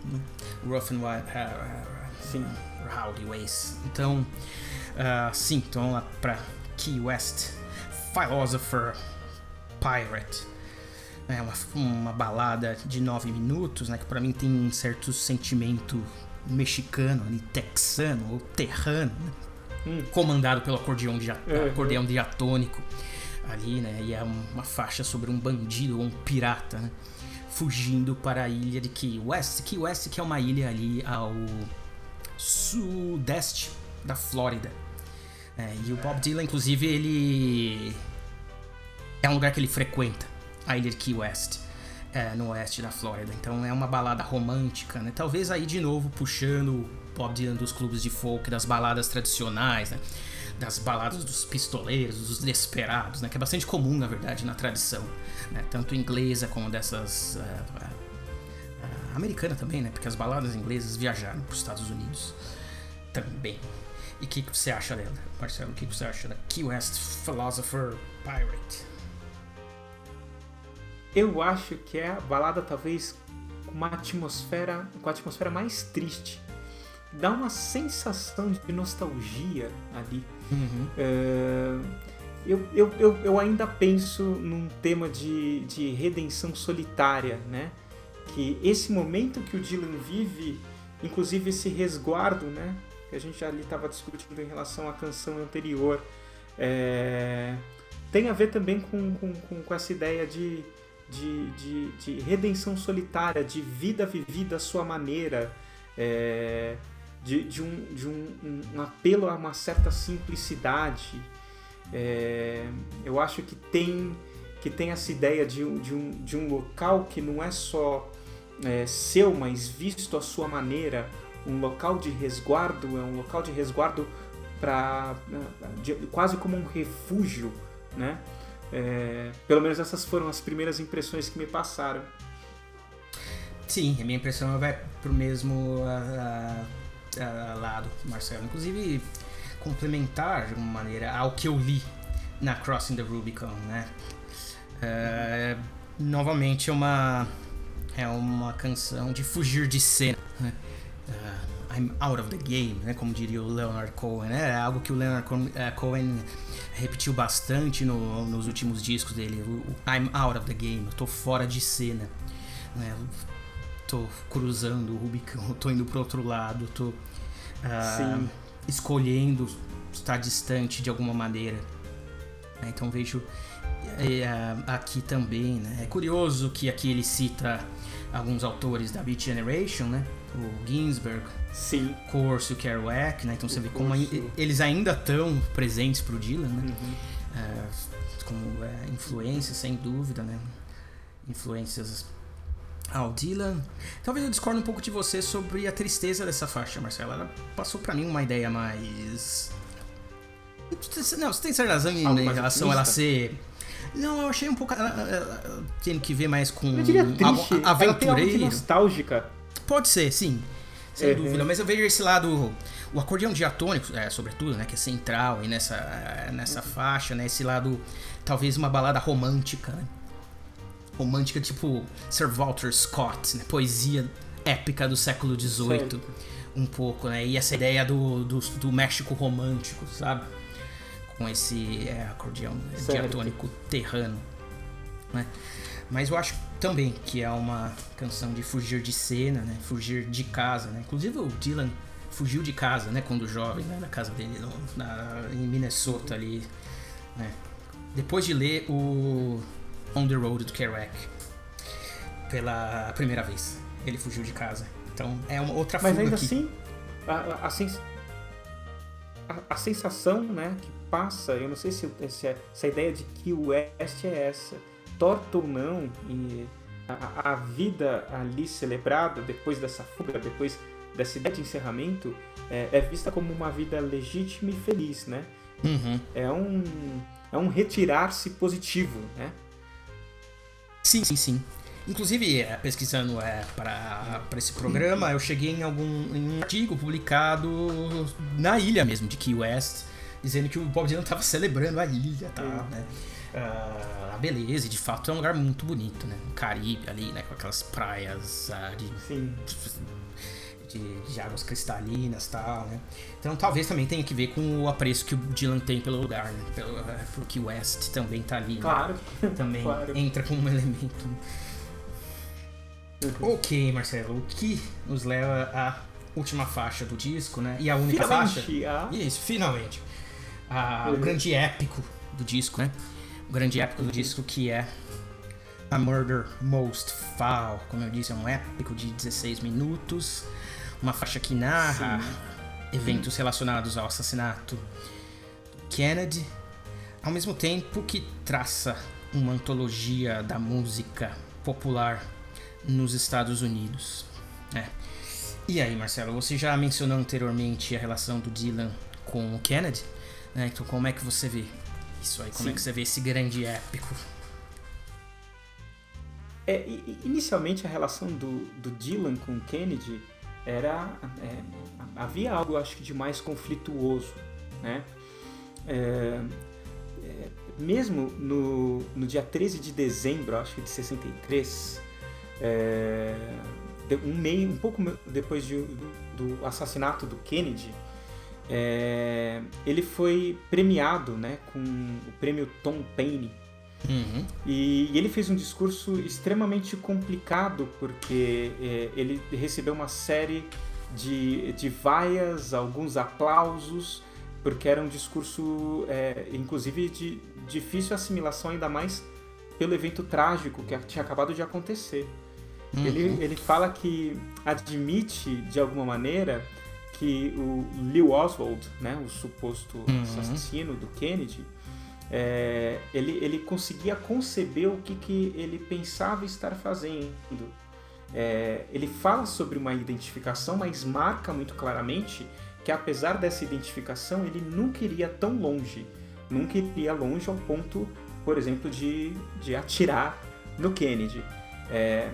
né? Rough and Wild, uh, Sim. Rowdy Ways. Então, ah, sim, então vamos lá para Key West, Philosopher Pirate. É uma, uma balada de nove minutos, né? Que pra mim tem um certo sentimento mexicano, ali, texano ou terrano, né? Hum. comandado pelo acordeão, dia, Uhum. acordeão diatônico ali, né? E é uma faixa sobre um bandido ou um pirata, né? Fugindo para a ilha de Key West. Key West que é uma ilha ali ao sudeste da Flórida. É, e o Bob Dylan, inclusive, ele é um lugar que ele frequenta, a ilha de Key West, é, no oeste da Flórida. Então é uma balada romântica, né? Talvez aí de novo puxando o Bob Dylan dos clubes de folk, das baladas tradicionais, né? Das baladas dos pistoleiros, dos desperados, né? Que é bastante comum, na verdade, na tradição, né? Tanto inglesa como dessas ah, ah, americana também, né? Porque as baladas inglesas viajaram para os Estados Unidos também. E o que, que você acha dela, Marcelo? O que, que você acha da Key West Philosopher Pirate? Eu acho que é a balada talvez com uma atmosfera, com a atmosfera mais triste. Dá uma sensação de nostalgia ali. Uhum. É, eu, eu, eu, eu ainda penso num tema de, de redenção solitária, né? Que esse momento que o Dylan vive, inclusive esse resguardo, né? Que a gente ali estava discutindo em relação à canção anterior, é, tem a ver também com, com, com, com essa ideia de, de, de, de redenção solitária, de vida vivida à sua maneira. É, de, de, um, de um, um apelo a uma certa simplicidade. É, eu acho que tem, que tem essa ideia de, de, um, de um local que não é só é, seu, mas visto à sua maneira, um local de resguardo, é um local de resguardo para quase como um refúgio, né? É, pelo menos essas foram as primeiras impressões que me passaram. Sim, a minha impressão vai pro mesmo uh, uh, lado, Marcelo. Inclusive, complementar de alguma maneira ao que eu li na Crossing the Rubicon, né? Uh, novamente é uma é uma canção de fugir de cena. Uh, I'm out of the game, né? Como diria o Leonard Cohen, né? É algo que o Leonard Cohen repetiu bastante no, nos últimos discos dele. O, I'm out of the game, eu tô fora de cena. Né? Tô cruzando o Rubicão, tô indo pro outro lado, tô uh, escolhendo estar distante de alguma maneira. Né? Então vejo uh, aqui também, né? É curioso que aqui ele cita alguns autores da Beat Generation, né? O Ginsberg, Sim. Corso, Kerouac, né? Então você vê como eles ainda estão presentes pro Dylan, né? Uhum. Uh, como é, influências, sem dúvida, né? Influências ao Dylan. Talvez eu discorde um pouco de você sobre a tristeza dessa faixa, Marcela. Ela passou para mim uma ideia mais. Não, você tem certa razão em, em relação a ela ser. Não, eu achei um pouco. tendo que ver mais com. Eu diria triste. A, aventureiro. Ela nostálgica. Pode ser, sim. Sem é, dúvida. É. Mas eu vejo esse lado. O acordeão diatônico, é, sobretudo, né? Que é central aí nessa, nessa uhum. faixa, né? Esse lado. Talvez uma balada romântica, né? Romântica, tipo Sir Walter Scott, né? Poesia épica do século XVIII. Um pouco, né? E essa ideia do, do, do México romântico, sabe? Com esse é, acordeão certo. diatônico terrano, né? Mas eu acho também que é uma canção de fugir de cena, né? Fugir de casa, né? Inclusive o Dylan fugiu de casa, né? Quando jovem, né? na casa dele no, na, em Minnesota ali, né? Depois de ler o On the Road do Kerouac pela primeira vez. Ele fugiu de casa. Então é uma outra Mas ainda aqui. assim, a, a, a, a, sensação né, que passa, eu não sei se, se, é, se a ideia de que o West é essa, torta ou não, e a, a vida ali celebrada depois dessa fuga, depois dessa ideia de encerramento, é, é vista como uma vida legítima e feliz, né? Uhum. É um, é um retirar-se positivo, né? Sim, sim, sim. Inclusive, é, pesquisando é, para esse programa, eu cheguei em algum em um artigo publicado na ilha mesmo, de Key West, dizendo que o Bob Dylan estava celebrando a ilha e tal, né? Uh, a beleza, e de fato é um lugar muito bonito, né? No Caribe ali, né? Com aquelas praias uh, de, Sim de, de águas cristalinas e tal, né? Então talvez também tenha que ver com o apreço que o Dylan tem pelo lugar, né? Pelo, é, porque o West também tá ali. Né? Claro. Né? Também claro. entra como um elemento. Uhum. Ok, Marcelo, o que nos leva à última faixa do disco, né? E a única finalmente, faixa. Ah. Isso, finalmente. Ah, uhum. O grande épico do disco, né? O grande épico do disco que é A Murder Most Foul. Como eu disse, é um épico de 16 minutos uma faixa que narra Sim. eventos relacionados ao assassinato do Kennedy, ao mesmo tempo que traça uma antologia da música popular nos Estados Unidos. É. E aí, Marcelo, você já mencionou anteriormente a relação do Dylan com o Kennedy, né? Então, como é que você vê isso aí? Como Sim. é que você vê esse grande épico? É, inicialmente a relação do, do Dylan com o Kennedy era é, havia algo acho que de mais conflituoso, né? É, é, mesmo no, no dia 13 de dezembro, acho que de 63, é, um meio um pouco depois de, do, do, assassinato do Kennedy, é, ele foi premiado, né, com o prêmio Tom Paine Uhum. E, e, ele fez um discurso extremamente complicado, porque é, ele recebeu uma série de, de vaias, alguns aplausos, porque era um discurso, é, inclusive, de difícil assimilação, ainda mais pelo evento trágico que tinha acabado de acontecer. Uhum. Ele, ele fala que admite, de alguma maneira, que o Lee Oswald, né, o suposto uhum. assassino do Kennedy, é, ele, ele conseguia conceber o que, que ele pensava estar fazendo. É, ele fala sobre uma identificação, mas marca muito claramente que apesar dessa identificação, ele nunca iria tão longe. Nunca iria longe ao ponto, por exemplo, de, de atirar no Kennedy. É,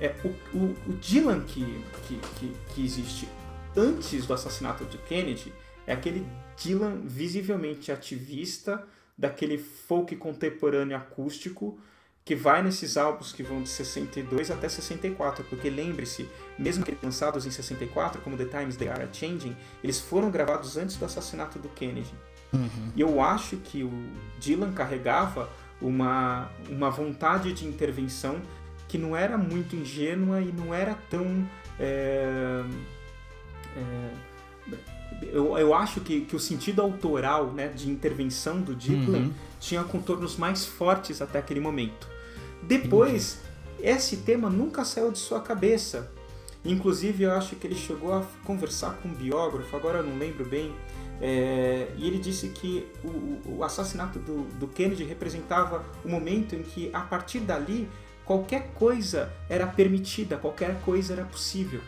é, o, o, o Dylan que, que, que, existe antes do assassinato de Kennedy é aquele Dylan visivelmente ativista, daquele folk contemporâneo acústico que vai nesses álbuns que vão de 62 até 64, porque lembre-se, mesmo que lançados em 64, como The Times They Are Changing, eles foram gravados antes do assassinato do Kennedy. Uhum. E eu acho que o Dylan carregava uma, uma vontade de intervenção que não era muito ingênua e não era tão. É, é, eu, eu acho que, que o sentido autoral né, de intervenção do Dylan uhum. tinha contornos mais fortes até aquele momento. Depois, esse tema nunca saiu de sua cabeça. Inclusive, eu acho que ele chegou a conversar com um biógrafo, agora eu não lembro bem, é, e ele disse que o, o assassinato do, do, Kennedy representava o momento em que, a partir dali, qualquer coisa era permitida, qualquer coisa era possível.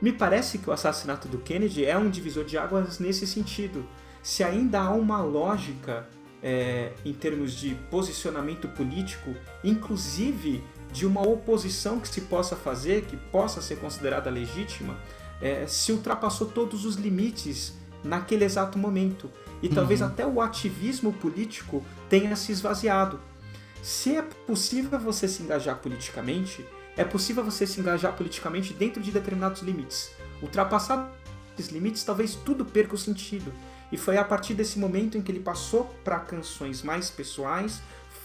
Me parece que o assassinato do Kennedy é um divisor de águas nesse sentido. Se ainda há uma lógica é, em termos de posicionamento político, inclusive de uma oposição que se possa fazer, que possa ser considerada legítima, é, se ultrapassou todos os limites naquele exato momento. E uhum. talvez até o ativismo político tenha se esvaziado. Se é possível você se engajar politicamente, é possível você se engajar politicamente dentro de determinados limites. Ultrapassar esses limites, talvez tudo perca o sentido. E foi a partir desse momento em que ele passou para canções mais pessoais,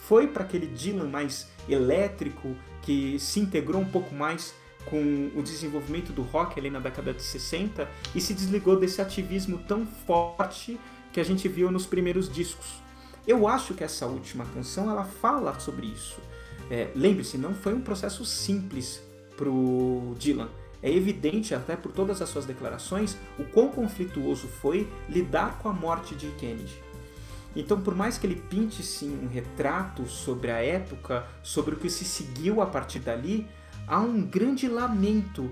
foi para aquele Dylan mais elétrico, que se integrou um pouco mais com o desenvolvimento do rock ali na década de 60 e se desligou desse ativismo tão forte que a gente viu nos primeiros discos. Eu acho que essa última canção ela fala sobre isso. É, Lembre-se, não foi um processo simples pro Dylan. É evidente, até por todas as suas declarações, o quão conflituoso foi lidar com a morte de Kennedy. Então, por mais que ele pinte sim um retrato sobre a época, sobre o que se seguiu a partir dali, há um grande lamento,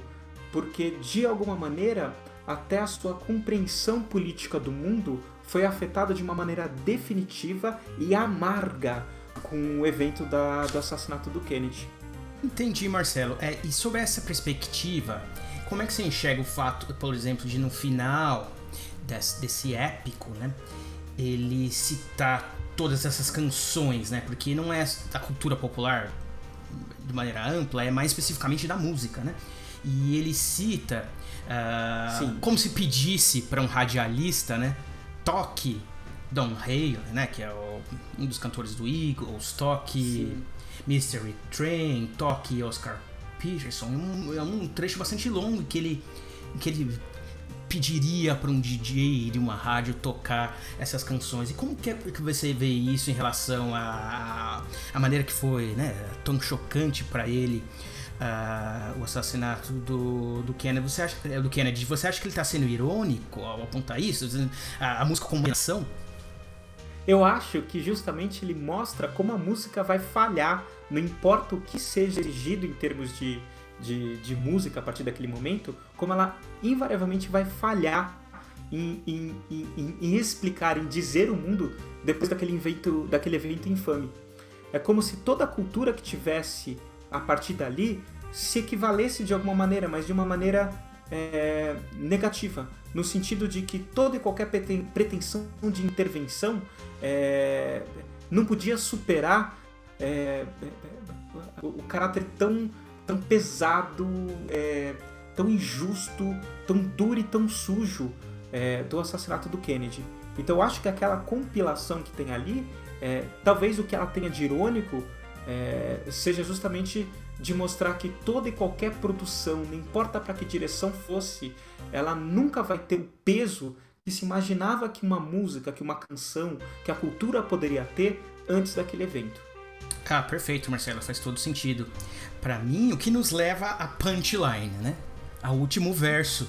porque de alguma maneira até a sua compreensão política do mundo foi afetada de uma maneira definitiva e amarga com o evento da, do assassinato do Kennedy. Entendi, Marcelo. É, e sobre essa perspectiva, como é que você enxerga o fato, por exemplo, de no final desse, desse épico, né, ele citar todas essas canções, né? Porque não é da cultura popular de maneira ampla, é mais especificamente da música, né? E ele cita uh, como se pedisse para um radialista, né? Toque Don Hale, né? Que é o, um dos cantores do Eagles, toque. Mystery Train, toque Oscar Peterson. É um, é um trecho bastante longo que ele, que ele pediria para um DJ de uma rádio tocar essas canções. E como que, é que você vê isso em relação à a, maneira que foi né, tão chocante para ele uh, o assassinato do, do Kennedy? Você acha, do Kennedy? Você acha que ele está sendo irônico ao apontar isso? A, a música como ação? Eu acho que justamente ele mostra como a música vai falhar, não importa o que seja exigido em termos de, de, de música a partir daquele momento, como ela invariavelmente vai falhar em, em, em, em, explicar, em dizer o mundo depois daquele evento, daquele evento infame. É como se toda a cultura que tivesse a partir dali se equivalesse de alguma maneira, mas de uma maneira é, negativa, no sentido de que toda e qualquer pretensão de intervenção é, não podia superar é, o caráter tão, tão pesado, é, tão injusto, tão duro e tão sujo é, do assassinato do Kennedy. Então eu acho que aquela compilação que tem ali, é, talvez o que ela tenha de irônico seja justamente de mostrar que toda e qualquer produção, não importa para que direção fosse, ela nunca vai ter o peso que se imaginava que uma música, que uma canção, que a cultura poderia ter antes daquele evento. Ah, perfeito, Marcelo, faz todo sentido. Para mim, o que nos leva a punchline, né? Ao último verso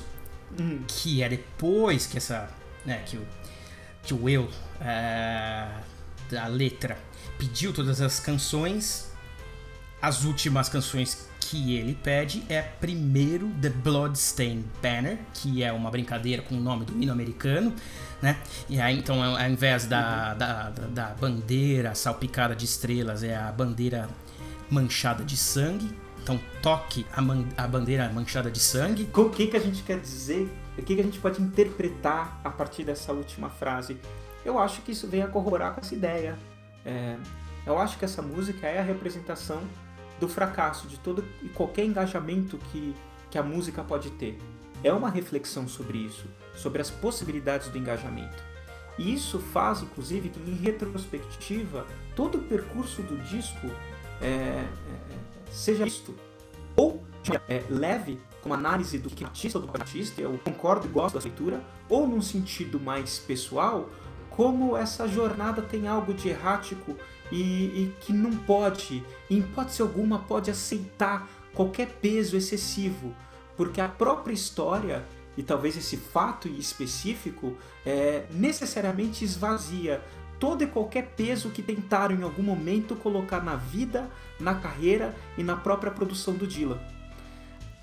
hum. que é depois que essa, né, que o, que o Will, uh, da letra, pediu todas as canções, as últimas canções que ele pede é primeiro The Bloodstained Banner, que é uma brincadeira com o nome do hino americano, né? E aí, então, ao invés da, da, da, bandeira salpicada de estrelas, é a bandeira manchada de sangue. Então, toque a, man, a bandeira manchada de sangue. O que, que a gente quer dizer? O que, que a gente pode interpretar a partir dessa última frase? Eu acho que isso vem a corroborar com essa ideia. É, eu acho que essa música é a representação do fracasso, de todo e qualquer engajamento que, que a música pode ter. É uma reflexão sobre isso sobre as possibilidades do engajamento. E isso faz, inclusive, que em retrospectiva todo o percurso do disco é, é, seja visto ou é, leve como análise do que artista do artista, eu concordo e gosto da leitura, ou num sentido mais pessoal, como essa jornada tem algo de errático e, e que não pode, em hipótese alguma, pode aceitar qualquer peso excessivo, porque a própria história e talvez esse fato específico é, necessariamente esvazia todo e qualquer peso que tentaram em algum momento colocar na vida, na carreira e na própria produção do Dylan.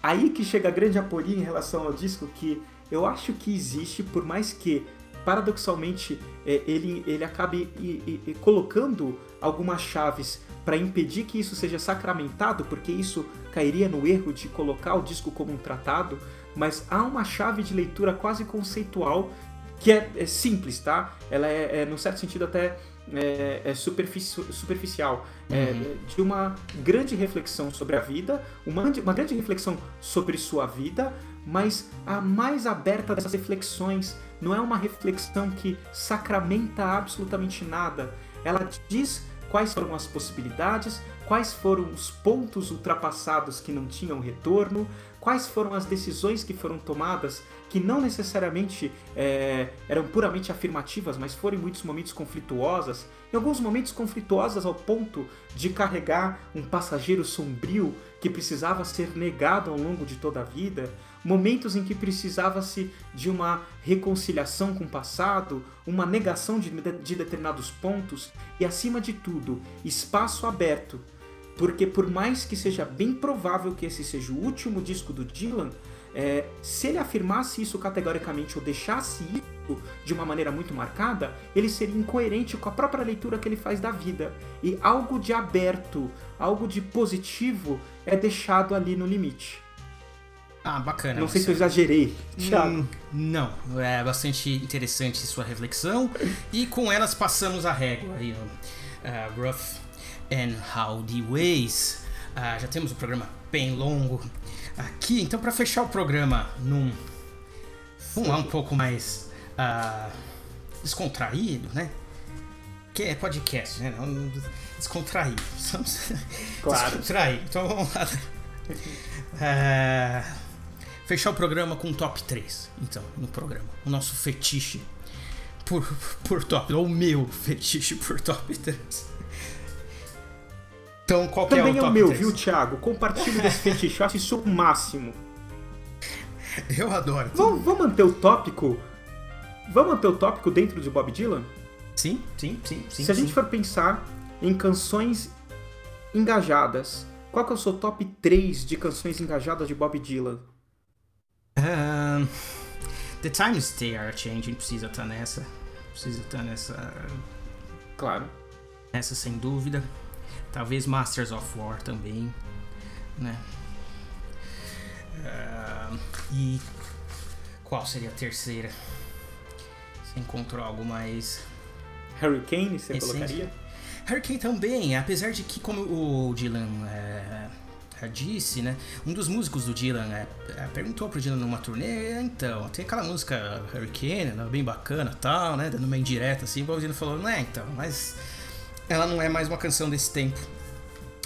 Aí que chega a grande aporia em relação ao disco que eu acho que existe, por mais que paradoxalmente é, ele, ele acabe e, e, colocando algumas chaves para impedir que isso seja sacramentado, porque isso cairia no erro de colocar o disco como um tratado, mas há uma chave de leitura quase conceitual que é, é simples, tá? Ela é, é, no certo sentido, até é, é superfici superficial. É, uhum. de uma grande reflexão sobre a vida, uma, uma grande reflexão sobre sua vida, mas a mais aberta dessas reflexões não é uma reflexão que sacramenta absolutamente nada. Ela diz quais foram as possibilidades, quais foram os pontos ultrapassados que não tinham retorno, quais foram as decisões que foram tomadas que não necessariamente é, eram puramente afirmativas, mas foram em muitos momentos conflituosas, em alguns momentos conflituosas ao ponto de carregar um passageiro sombrio que precisava ser negado ao longo de toda a vida, momentos em que precisava-se de uma reconciliação com o passado, uma negação de, de determinados pontos e, acima de tudo, espaço aberto porque por mais que seja bem provável que esse seja o último disco do Dylan, é, se ele afirmasse isso categoricamente ou deixasse isso de uma maneira muito marcada, ele seria incoerente com a própria leitura que ele faz da vida. E algo de aberto, algo de positivo é deixado ali no limite. Ah, bacana. Não sei se eu exagerei, Thiago. Hum, não, é bastante interessante sua reflexão. e com elas passamos a régua aí, uh, Ruff and Howdy Ways. Ah, já temos um programa bem longo aqui, então para fechar o programa num um um pouco mais uh, descontraído, né? Que é podcast, né? Descontraído. <laughs> claro. Descontraído. Então vamos lá. Uh, <laughs> fechar o programa com um top 3, então, no programa. O nosso fetiche por, por top, ou o meu fetiche por top 3. Então, qual Também é o, é o meu, 3? viu, Thiago? Compartilhe desse fetiche, eu acho isso o máximo. <laughs> Eu adoro. Vamos, vamos manter o tópico. Vamos manter o tópico dentro de Bob Dylan? Sim, sim, sim. sim Se a sim. gente for pensar em canções engajadas, qual que é o seu top 3 de canções engajadas de Bob Dylan? Um, the Times They Are Changing precisa estar nessa. Precisa estar nessa. Claro. Essa sem dúvida. Talvez Masters of War também, né? Uh, e qual seria a terceira? Você encontrou algo mais. Hurricane, você colocaria? Hurricane também, apesar de que, como o Dylan é, disse, né? Um dos músicos do Dylan é, é, perguntou pro Dylan numa turnê, então, tem aquela música Hurricane, né, bem bacana tal, né? Dando uma indireta assim, o Dylan falou, né, então, mas ela não é mais uma canção desse tempo,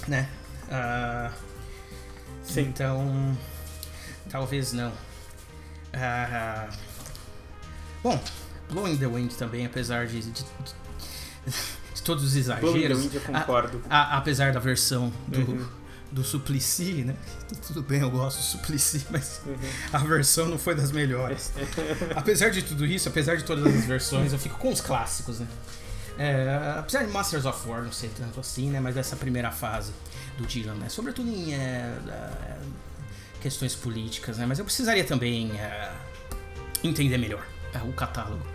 né? Uh, Sim. Então, talvez não. Uh, bom, Blowing the Wind também, apesar de, de, de, de todos os exageros. Blowing the Wind eu concordo. A, a, apesar da versão do, uhum. Do Suplicy, né? <laughs> Tudo bem, eu gosto do Suplicy, <laughs> mas uhum. a versão não foi das melhores. <laughs> apesar de tudo isso, apesar de todas as versões, eu fico com os clássicos, né? É, apesar de Masters of War não ser tanto assim, né? Mas essa primeira fase do Dylan, né? Sobretudo em é, é, questões políticas, né? Mas eu precisaria também é, entender melhor é, o catálogo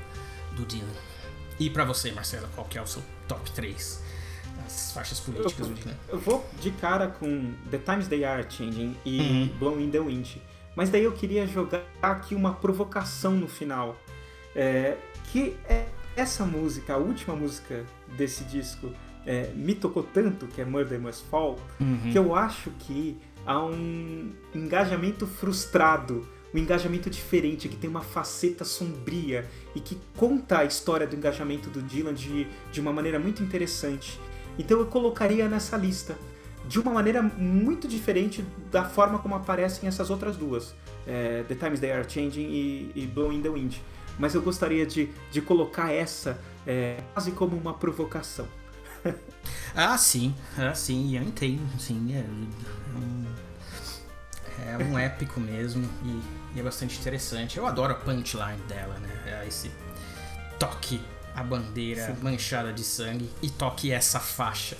do Dylan. E para você, Marcelo, qual que é o seu top 3? As faixas políticas eu, do Dylan. Eu vou de cara com The Times They Are Changing e uhum. Blowing in the Wind. Mas daí eu queria jogar aqui uma provocação no final. É, que é essa música, a última música desse disco, é, me tocou tanto, que é Murder Must Fall, uhum. que eu acho que há um engajamento frustrado, um engajamento diferente, que tem uma faceta sombria e que conta a história do engajamento do Dylan de, de uma maneira muito interessante. Então eu colocaria nessa lista de uma maneira muito diferente da forma como aparecem essas outras duas, é, The Times They Are Changing e, e Blowing the Wind. Mas eu gostaria de, de colocar essa é, quase como uma provocação. <laughs> ah, sim, ah, sim, eu entendo, sim, é, é um, é um épico mesmo e, e, é bastante interessante. Eu adoro a punchline dela, né? É esse toque a bandeira Sim. manchada de sangue e toque essa faixa.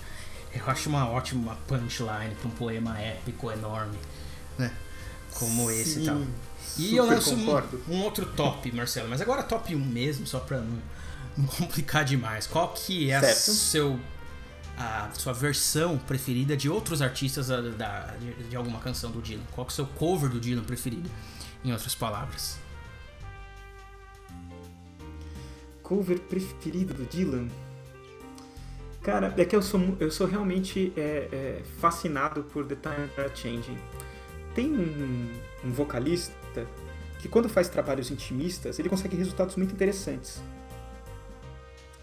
Eu acho uma ótima punchline para um poema épico enorme, né? Como Sim, esse e tal. E eu lanço um, um, outro top, Marcelo, mas agora top 1 mesmo, só para não, não, <laughs> complicar demais. Qual que é a, seu, a sua versão preferida de outros artistas da, da de, de, alguma canção do Dylan? Qual que é o seu cover do Dylan preferido, em outras palavras? Cover preferido do Dylan? Cara, é que eu sou, eu sou realmente é, é, fascinado por The Time Are Changing. Tem um, um, vocalista que quando faz trabalhos intimistas, ele consegue resultados muito interessantes.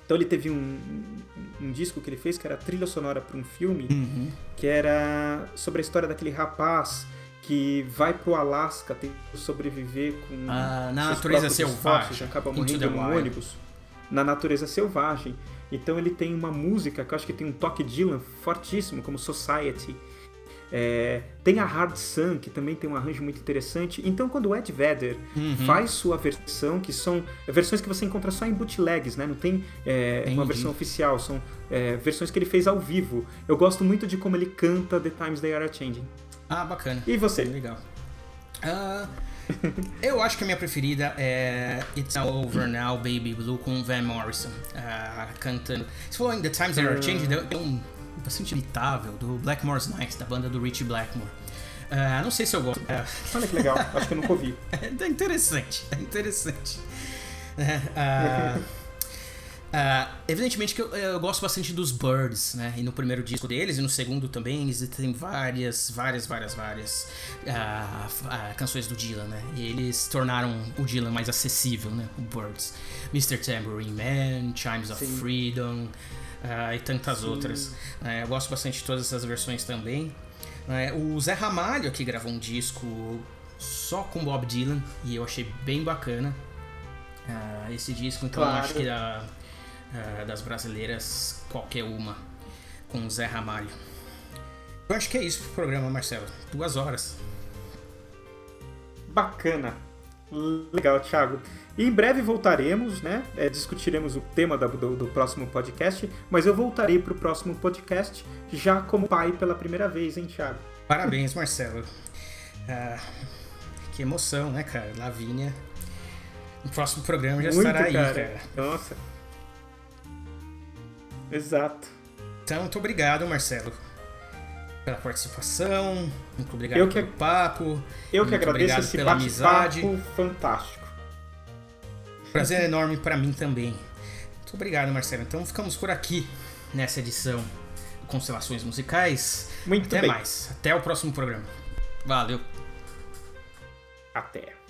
Então ele teve um, um, um disco que ele fez que era trilha sonora para um filme, uhum. que era sobre a história daquele rapaz que vai pro Alasca tentar sobreviver com ah, na natureza selvagem, acaba morrendo no ônibus na natureza selvagem. Então ele tem uma música que eu acho que tem um toque Dylan fortíssimo, como Society. É, tem a Hard Sun, que também tem um arranjo muito interessante. Então, quando o Ed Vedder uhum. faz sua versão, que são versões que você encontra só em bootlegs, né? não tem é, uma versão oficial, são é, versões que ele fez ao vivo. Eu gosto muito de como ele canta The Times They Are Changing. Ah, bacana. E você? Legal. Uh, <laughs> eu acho que a minha preferida é It's All Over Now, Baby Blue, com Van Morrison uh, cantando. Você falou em The Times That Are Changing, é um bastante imitável do Blackmore's Nights, da banda do Richie Blackmore. Uh, não sei se eu gosto. Uh, Olha que legal, acho que eu nunca ouvi. <laughs> é interessante, é interessante. Uh, <laughs> Uh, evidentemente que eu, eu, gosto bastante dos Birds, né? E no primeiro disco deles e no segundo também eles têm várias, várias, várias, várias uh, uh, canções do Dylan, né? E eles tornaram o Dylan mais acessível, né? O Birds. Mr. Tambourine Man, Chimes of Sim. Freedom e tantas Sim. outras. eu gosto bastante de todas essas versões também. o Zé Ramalho aqui gravou um disco só com Bob Dylan e eu achei bem bacana. esse disco, então claro. acho que uh, das brasileiras, qualquer uma, com o Zé Ramalho. Eu acho que é isso pro programa, Marcelo. Duas horas. Bacana. Legal, Thiago. E em breve voltaremos, né? É, discutiremos o tema do, do, do, próximo podcast, mas eu voltarei para o próximo podcast já como pai pela primeira vez, hein, Thiago? Parabéns, Marcelo. Ah, que emoção, né, cara? Lavínia. No próximo programa já Muito, estará cara. aí, cara. Nossa. Exato. Então, muito obrigado, Marcelo, pela participação. Muito obrigado eu que, pelo papo. Eu que agradeço esse pela amizade. fantástico. Prazer enorme para mim também. Muito obrigado, Marcelo. Então, ficamos por aqui nessa edição do Constelações Musicais. Muito Até bem. mais. Até o próximo programa. Valeu. Até.